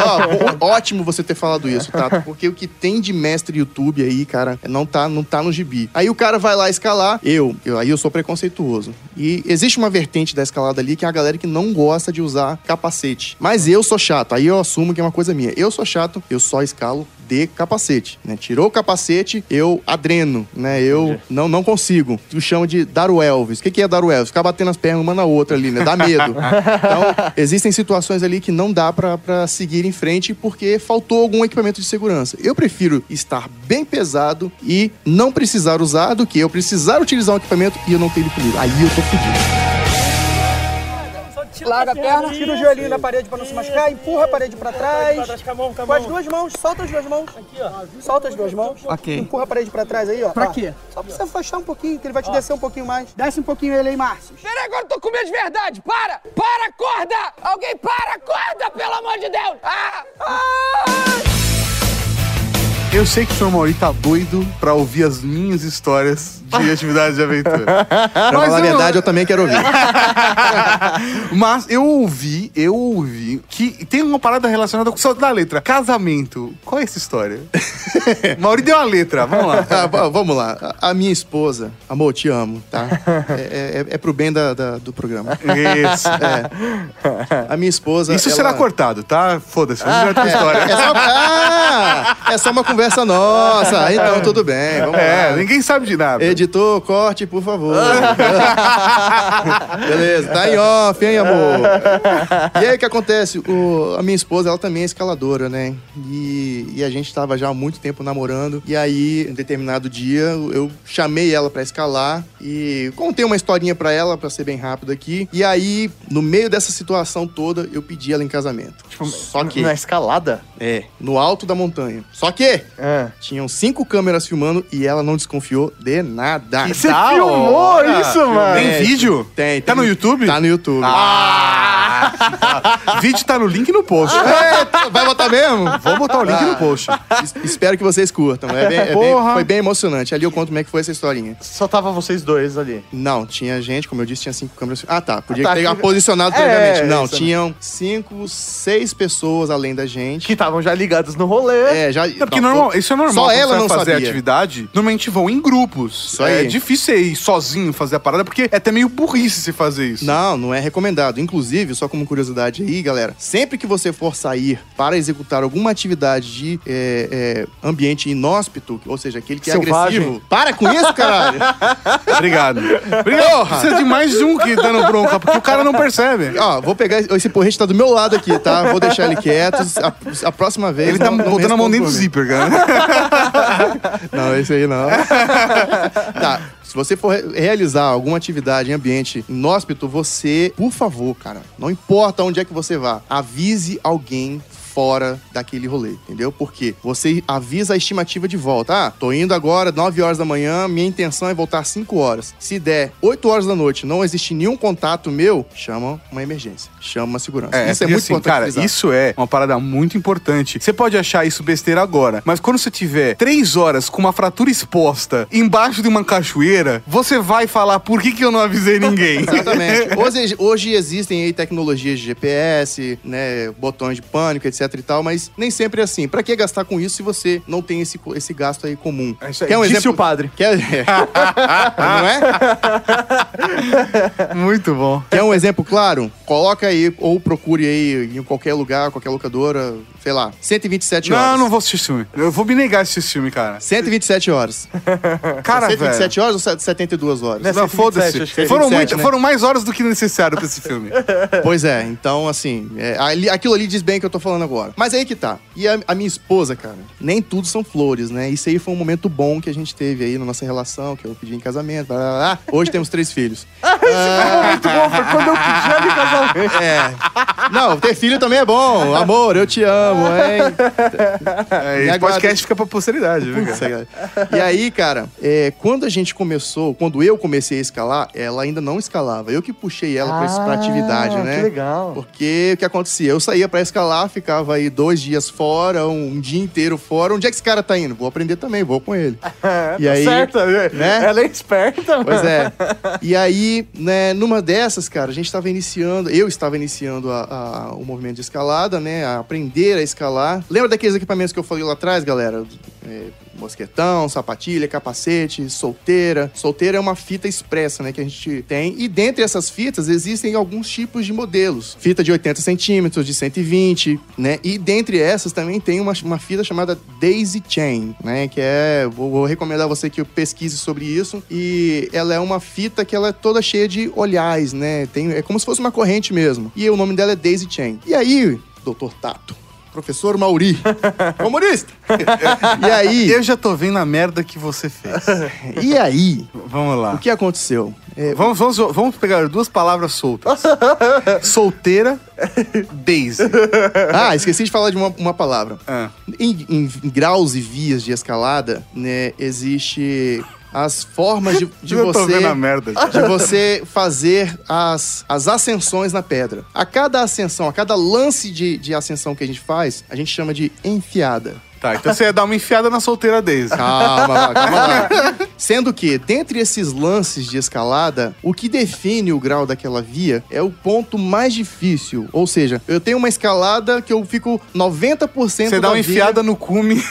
Ó, ótimo você ter falado isso, tá? Porque o que tem de mestre YouTube aí, cara, não tá, não tá no gibi. Aí o cara vai lá escalar, eu, eu- aí eu sou preconceituoso. E existe uma vertente da escalada ali que é a galera que não gosta de usar capacete. Mas eu sou chato, aí eu assumo que é uma coisa minha. Eu sou chato, eu só escalo de capacete, né? Tirou o capacete, eu adreno, né? Eu não, não consigo. Eu chamo de dar o Elvis. O que, que é dar o Elvis? Ficar batendo as pernas uma na outra ali, né? Dá medo. Então, existem situações ali que não dá pra, pra seguir em frente porque faltou algum equipamento de segurança. Eu prefiro estar bem pesado e não precisar usar do que eu precisar utilizar um equipamento e eu não ter ele comigo. Aí eu tô fudido. Larga a perna. Tira o joelhinho da parede pra não se machucar, empurra a parede pra trás. Com as duas mãos, solta as duas mãos. Aqui, ó. Solta as duas mãos. Ok. Empurra a parede pra trás aí, ó. Pra quê? Só pra você afastar um pouquinho, que ele vai te descer um pouquinho mais. Desce um pouquinho ele aí, Márcio. Peraí, agora eu tô com medo de verdade. Para! Para, corda! Alguém para, corda, pelo amor de Deus! Ah! Ah! Eu sei que o senhor Mauri tá doido pra ouvir as minhas histórias de atividade de aventura. Pra falar a verdade, eu também quero ouvir. Mas eu ouvi, eu ouvi que tem uma parada relacionada com o da letra. Casamento. Qual é essa história? Mauri deu a letra, vamos lá. Ah, vamos lá. A a minha esposa, amor, te amo, tá? É, é- é pro bem da- da- do programa. Isso. É. A minha esposa. Isso ela- será cortado, tá? Foda-se, vamos direto pra história. É só, ah, é só uma conversa nossa. Então, tudo bem. Vamos É, lá. ninguém sabe de nada. Editor, corte, por favor. Beleza, tá em off, hein, amor? E aí o que acontece? O- a minha esposa, ela também é escaladora, né? E, e a gente tava já há muito tempo namorando. E aí, em determinado dia, eu chamei ela pra escalar e contei uma historinha pra ela, pra ser bem rápido aqui. E aí, no meio dessa situação toda, eu pedi ela em casamento. Só que, Na escalada? é, no alto da montanha. Só que, É. tinham cinco câmeras filmando e ela não desconfiou de nada. Você Da filmou hora. isso, mano? Tem vídeo? Tem, Tá tem. no YouTube? Tá no YouTube. Ah! vídeo tá no link no post. É, vai botar mesmo? Vou botar o link Ah. no post. Es- Espero que vocês curtam. É bem- é bem- Porra. foi bem emocionante. Ali eu conto como é que foi essa historinha. Só tava vocês dois ali. Não, tinha gente, como eu disse, tinha cinco câmeras. Ah, tá. Podia Ah, tá. ter posicionado É, previamente. Não, isso, né? tinham cinco, seis pessoas além da gente. Que estavam já ligados no rolê. É, já. É porque não, normal, isso é normal. Só quando ela você não fazer sabia. atividade, normalmente vão em grupos. Isso É aí. difícil você ir sozinho fazer a parada, porque é até meio burrice você fazer isso. Não, não é recomendado. Inclusive, só como curiosidade aí, galera, sempre que você for sair para executar alguma atividade de é, é, ambiente inóspito, ou seja, aquele que é Selvagem. agressivo. Para com isso, caralho! Obrigado. Obrigado. Porra! Precisa de mais um que dando bronca, porque o cara não percebe. Ó, vou pegar. Esse porrete tá do meu lado aqui, tá? Vou deixar ele quieto. A, a próxima vez. Ele tá não- não botando a mão dentro do zíper, cara. Não, esse aí não. tá. Se você for re- realizar alguma atividade em ambiente inóspito, você, por favor, cara, não importa onde é que você vá, avise alguém fora daquele rolê, entendeu? Porque você avisa a estimativa de volta. Ah, tô indo agora 9 horas da manhã, minha intenção é voltar 5 horas. Se der 8 horas da noite, não existe nenhum contato meu, chama uma emergência, chama uma segurança. É, isso é muito assim, importante. Cara, isso é uma parada muito importante. Você pode achar isso besteira agora, mas quando você tiver três horas com uma fratura exposta embaixo de uma cachoeira, você vai falar por que, que eu não avisei ninguém. Exatamente. Hoje, hoje existem aí tecnologias de GPS, né, botões de pânico, etc e tal, mas nem sempre é assim. Pra que gastar com isso se você não tem esse, esse gasto aí comum? É isso aí. Quer um Disse exemplo? o padre. Quer... não é? muito bom. Quer um exemplo claro? Coloca aí, ou procure aí em qualquer lugar, qualquer locadora, sei lá, 127 horas. Não, não vou assistir filme. Eu vou me negar a assistir filme, cara. 127 horas. Cara, velho. 127 horas ou 72 horas? Não, 127, foda-se. é Foram, 127, muito- né? foram mais horas do que necessário pra esse filme. Pois é, então assim, é, ali- aquilo ali diz bem o que eu tô falando agora. Mas aí que tá. E a, a minha esposa, cara, nem tudo são flores, né? Isso aí foi um momento bom que a gente teve aí na nossa relação, que eu pedi em casamento. Blá, blá, blá. Hoje temos três filhos. Muito bom, foi quando eu pedi ali casamento. É. Não, ter filho também é bom. Amor, eu te amo, hein? É, esse aguarda. podcast fica pra posteridade, viu, cara? E aí, cara, é, quando a gente começou, quando eu comecei a escalar, ela ainda não escalava. Eu que puxei ela pra, esse- pra atividade, Ah, né? que legal. Porque o que acontecia? Eu saía pra escalar, ficava aí dois dias fora, um dia inteiro fora. Onde é que esse cara tá indo? Vou aprender também, vou com ele. É, E tá aí, certo, né? Ela é esperta, Pois mano. é. E aí, né, numa dessas, cara, a gente estava iniciando, eu estava iniciando a- a- o movimento de escalada, né? A aprender a escalar. Lembra daqueles equipamentos que eu falei lá atrás, galera? É, mosquetão, sapatilha, capacete, solteira. Solteira é uma fita expressa, né, que a gente tem. E dentre essas fitas existem alguns tipos de modelos. Fita de 80 centímetros, de 120, né? E dentre essas também tem uma, uma fita chamada Daisy Chain, né? Que é... Vou, vou recomendar a você que pesquise sobre isso. E ela é uma fita que ela é toda cheia de olhares, né? Tem, é como se fosse uma corrente mesmo. E o nome dela é Daisy Chain. E aí, doutor Tato... Professor Mauri, comunista. e aí, Eu já tô vendo a merda que você fez. e aí, Vamos lá. o que aconteceu? É, Vamos, vamos, vamos pegar duas palavras soltas. Solteira, Daisy. Ah, esqueci de falar de uma, uma palavra. Ah. Em, em- em graus e vias de escalada, né, existe as formas de, de você de você fazer as, as ascensões na pedra. A cada ascensão, a cada lance de, de ascensão que a gente faz, a gente chama de enfiada. Tá, então você ia dar uma enfiada na solteira Daisy. Calma lá, calma lá. Sendo que, dentre esses lances de escalada, o que define o grau daquela via é o ponto mais difícil. Ou seja, eu tenho uma escalada que eu fico 90% Você dá uma via- enfiada no cume.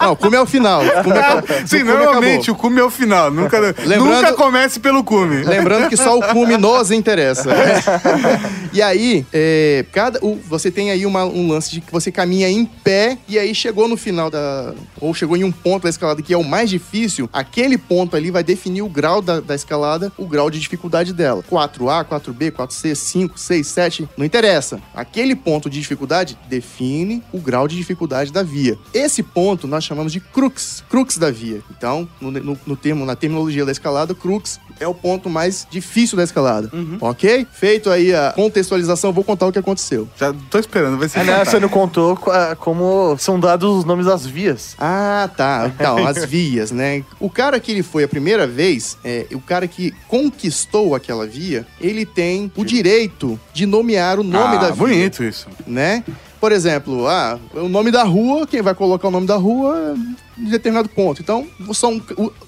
Não, o cume é o final. O cume é- Sim, o cume normalmente acabou. o cume é o final. Nunca, Lembrando- nunca comece pelo cume. Lembrando que só o cume nos interessa. E aí, é, cada, você tem aí uma- um lance de que você caminha em pé e aí chegou no final da. Ou chegou em um ponto da escalada que é o mais difícil, aquele ponto ali vai definir o grau da, da escalada, o grau de dificuldade dela. 4A, 4B, 4C, 5, 6, 7, não interessa. Aquele ponto de dificuldade define o grau de dificuldade da via. Esse ponto nós chamamos de crux, crux da via. Então, no, no- no termo, na terminologia da escalada, crux é o ponto mais difícil da escalada. Ok? Feito aí a contextualização, eu vou contar o que aconteceu. Já tô esperando, vai ser É, né, fantástico. você não contou co- são dados os nomes das vias. Ah, tá. Então, as vias, né? O cara que ele foi a primeira vez, é, o cara que conquistou aquela via, ele tem o direito de nomear o nome ah, da via. bonito isso. né? Por exemplo, ah, o nome da rua, quem vai colocar o nome da rua em determinado ponto. Então, são,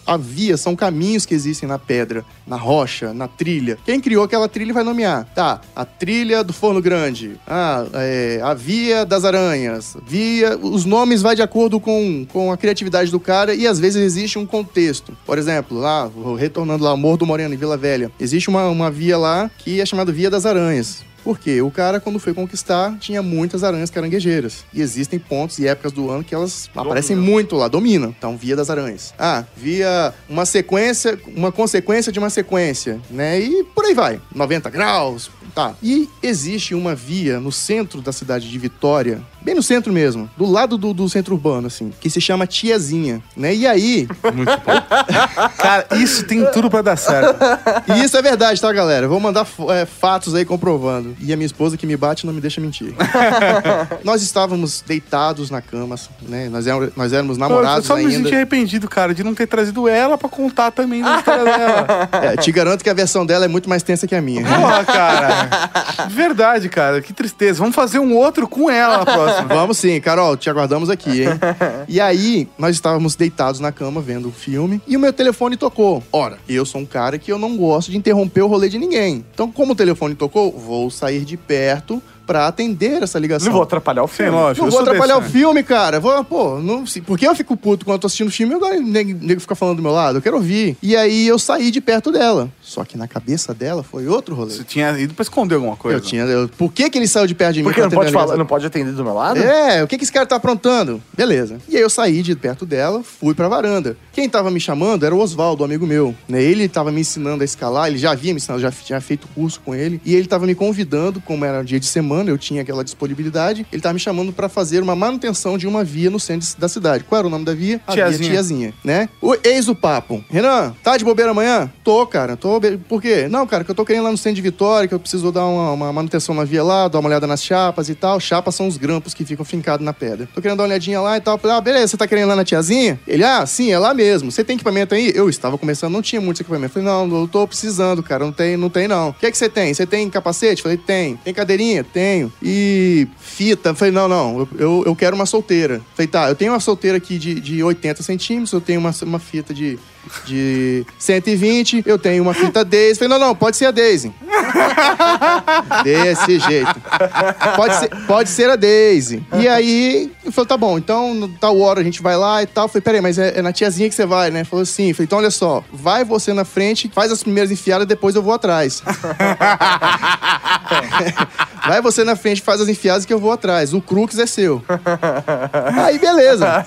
a via são caminhos que existem na pedra, na rocha, na trilha. Quem criou aquela trilha vai nomear. Tá, a trilha do Forno Grande. Ah, é, a via das aranhas. Via. Os nomes vai de acordo com, com a criatividade do cara e às vezes existe um contexto. Por exemplo, lá, retornando lá, Morro do Moreno, em Vila Velha. Existe uma, uma via lá que é chamada Via das Aranhas. Por quê? O cara, quando foi conquistar, tinha muitas aranhas caranguejeiras. E existem pontos e épocas do ano que elas aparecem muito lá, dominam. Então, via das aranhas. Ah, via uma sequência, uma consequência de uma sequência, né? E por aí vai. 90 graus, tá. E existe uma via no centro da cidade de Vitória, bem no centro mesmo, do lado do, do centro urbano, assim, que se chama Tiazinha, né? E aí, Muito bom. Cara, isso tem tudo pra dar certo. E isso é verdade, tá, galera? Vou mandar é, fatos aí comprovando. E a minha esposa que me bate não me deixa mentir. nós estávamos deitados na cama, né? Nós, éramos, nós éramos eu namorados só me ainda. senti arrependido, cara, de não ter trazido ela pra contar também da história dela. É, te garanto que a versão dela é muito mais tensa que a minha. Porra, cara. Verdade, cara. Que tristeza. Vamos fazer um outro com ela na próxima. Vamos sim, Carol, te aguardamos aqui, hein? E aí, nós estávamos deitados na cama vendo o filme e o meu telefone tocou. Ora, eu sou um cara que eu não gosto de interromper o rolê de ninguém. Então, como o telefone tocou, vou sair de perto pra atender essa ligação. Não vou atrapalhar o Sim, filme. lógico. Não vou atrapalhar desse, o filme, cara. Vou, pô, não, porque eu fico puto quando eu tô assistindo o filme e agora o nego, fica falando do meu lado. Eu quero ouvir. E aí eu saí de perto dela. Só que na cabeça dela foi outro rolê. Você tinha ido pra esconder alguma coisa. Eu tinha. eu- por que, que ele saiu de perto de mim? Porque não pode falar, não pode atender do meu lado? É, o que, que esse cara tá aprontando? Beleza. E aí eu saí de perto dela, fui pra varanda. Quem tava me chamando era o Oswaldo, um amigo meu. Né? Ele tava me ensinando a escalar, ele já havia me ensinado, já tinha feito curso com ele. E ele tava me convidando, como era dia de semana, eu tinha aquela disponibilidade. Ele tava me chamando pra fazer uma manutenção de uma via no centro da cidade. Qual era o nome da via? A Tiazinha. via Tiazinha, né? O, eis o papo. Renan, tá de bobeira amanhã? Tô, cara. Tô. be- Por quê? Não, cara, que eu tô querendo ir lá no centro de Vitória, que eu preciso dar uma, uma manutenção na via lá, dar uma olhada nas chapas e tal. Chapas são os grampos que ficam fincados na pedra. Tô querendo dar uma olhadinha lá e tal. Falei, ah, beleza, você tá querendo ir lá na tiazinha? Ele, ah, sim, é lá mesmo. Você tem equipamento aí? Eu estava começando, não tinha muito equipamento. Falei, não, eu tô precisando, cara. Não tem, não tem, não. O que é que você tem? Você tem capacete? Falei, tem. Tem cadeirinha? Tenho. E fita? Falei, não, não. Eu, eu, quero uma solteira. Falei, tá, eu tenho uma solteira aqui de, de 80 centímetros, eu tenho uma, uma fita de, de 120, eu tenho uma fita Daisy. Falei, não, não, pode ser a Daisy. Desse jeito. Pode ser, pode ser a Daisy. E aí, eu falei, tá bom, então, no tal hora a gente vai lá e tal. Eu falei, peraí, mas é, é na tiazinha que você vai, né? Falou assim, falei, então olha só, vai você na frente, faz as primeiras enfiadas, depois eu vou atrás. vai você na frente, faz as enfiadas que eu vou atrás. O crux é seu. Aí, beleza.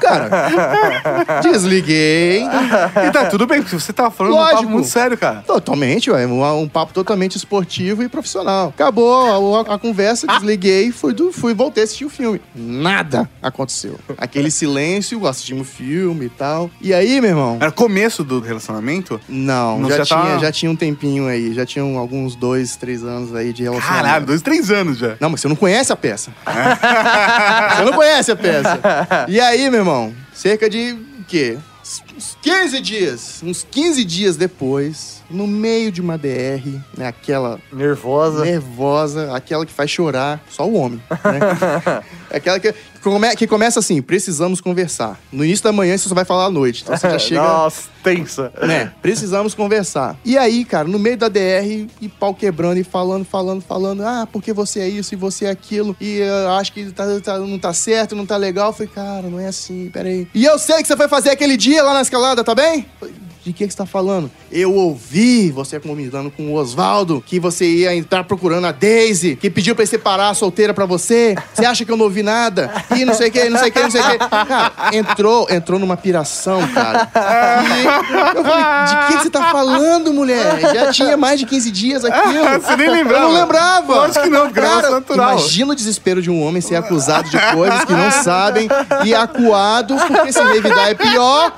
Cara, desliguei. E tá tudo bem, porque você tava falando um Lógico. papo muito sério, cara. Totalmente, ué. Um, um papo totalmente esportivo e profissional. Acabou a, a- a conversa, desliguei, fui, do, fui voltei a assistir o filme. Nada aconteceu. Aquele silêncio, assistimos o filme e tal. E aí, meu irmão? Era começo do relacionamento? Não, Não, já, já tinha, tá- já tinha um tempinho aí. Já tinham alguns dois, três anos aí de relacionamento. Caralho, dois, três anos já. Não, mas você não conhece a peça. você não conhece a peça. E aí, meu irmão, cerca de quê? Uns 15 dias. Uns 15 dias depois, no meio de uma DR, né? Aquela Nervosa. nervosa, aquela que faz chorar, só o homem, né? aquela que, come- que começa assim, precisamos conversar. No início da manhã você só vai falar à noite, então você já chega Nossa, tensa. né? Precisamos conversar. E aí, cara, no meio da DR, e pau quebrando, e falando, falando, falando, ah, porque você é isso e você é aquilo, e eu acho que tá- tá- não tá certo, não tá legal. Eu falei, cara, não é assim, peraí. E eu sei que você foi fazer aquele dia lá na escalada, tá bem? Eu falei, de que, que você tá falando? Eu ouvi você combinando com o Oswaldo que você ia entrar procurando a Daisy, que pediu pra ele separar a solteira pra você. Você acha que eu não ouvi nada? E não sei o que, não sei o que, não sei o que. Cara, entrou, entrou numa piração, cara. E eu falei, de que que você tá falando, mulher? Já tinha mais de 15 dias aquilo. Você nem lembrava. Eu não lembrava. Lógico que não, porque Cara, natural. imagina o desespero de um homem ser acusado de coisas que não sabem e acuado porque se revidar é pior.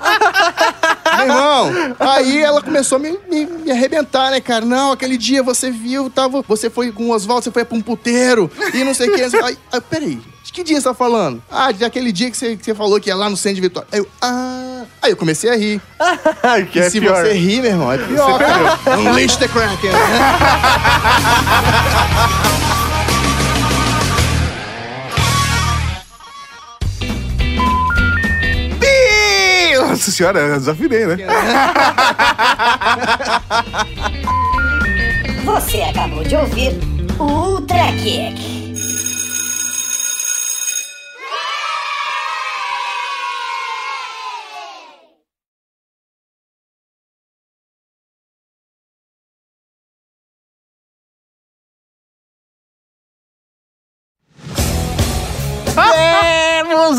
Meu irmão, aí ela começou a me, me, me arrebentar, né, cara? Não, aquele dia você viu, tava, você foi com o Oswaldo, você foi pra um puteiro e não sei o que. Aí, aí, peraí, de que dia você tá falando? Ah, daquele dia que você, que você falou que ia lá no centro de Vitória. Aí eu, ah... Aí eu comecei a rir. que E é se pior. você rir, meu irmão, é pior. cara. Unleash the Kraken. senhora, eu desafinei, né? Você acabou de ouvir o Ultra Kick.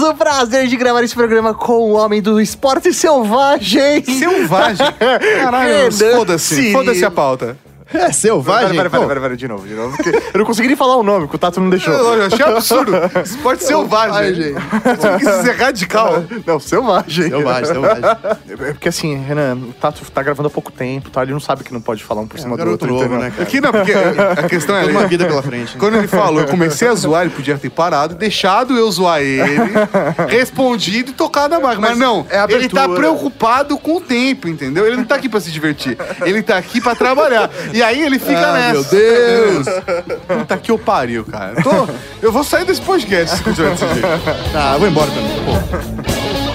O prazer de gravar esse programa com o homem do esporte selvagem. Selvagem. Caralho, foda-se. Foda-se a pauta. É selvagem? Pera, pera, pera, pera, pera, de novo, de novo. eu não consegui nem falar o nome, porque o Tato não deixou. Eu achei absurdo. Esporte selvagem. Quis dizer radical. Não, selvagem. Selvagem, selvagem. É porque assim, Renan, o Tato tá gravando há pouco tempo, tá? Ele não sabe que não pode falar um por cima do garoto outro. novo, né, cara? Aqui não, porque a questão é. Toda uma vida pela frente. né? Quando ele falou, eu comecei a zoar, ele podia ter parado, deixado eu zoar ele, respondido e tocado a marca. Mas, não, é ele tá preocupado com o tempo, entendeu? Ele não tá aqui pra se divertir. Ele tá aqui pra trabalhar. E aí ele fica Ah, nessa. meu Deus. Puta que eu pariu, cara. Eu, tô- eu vou sair desse podcast se continuar desse jeito. Tá, eu vou embora também. Pô.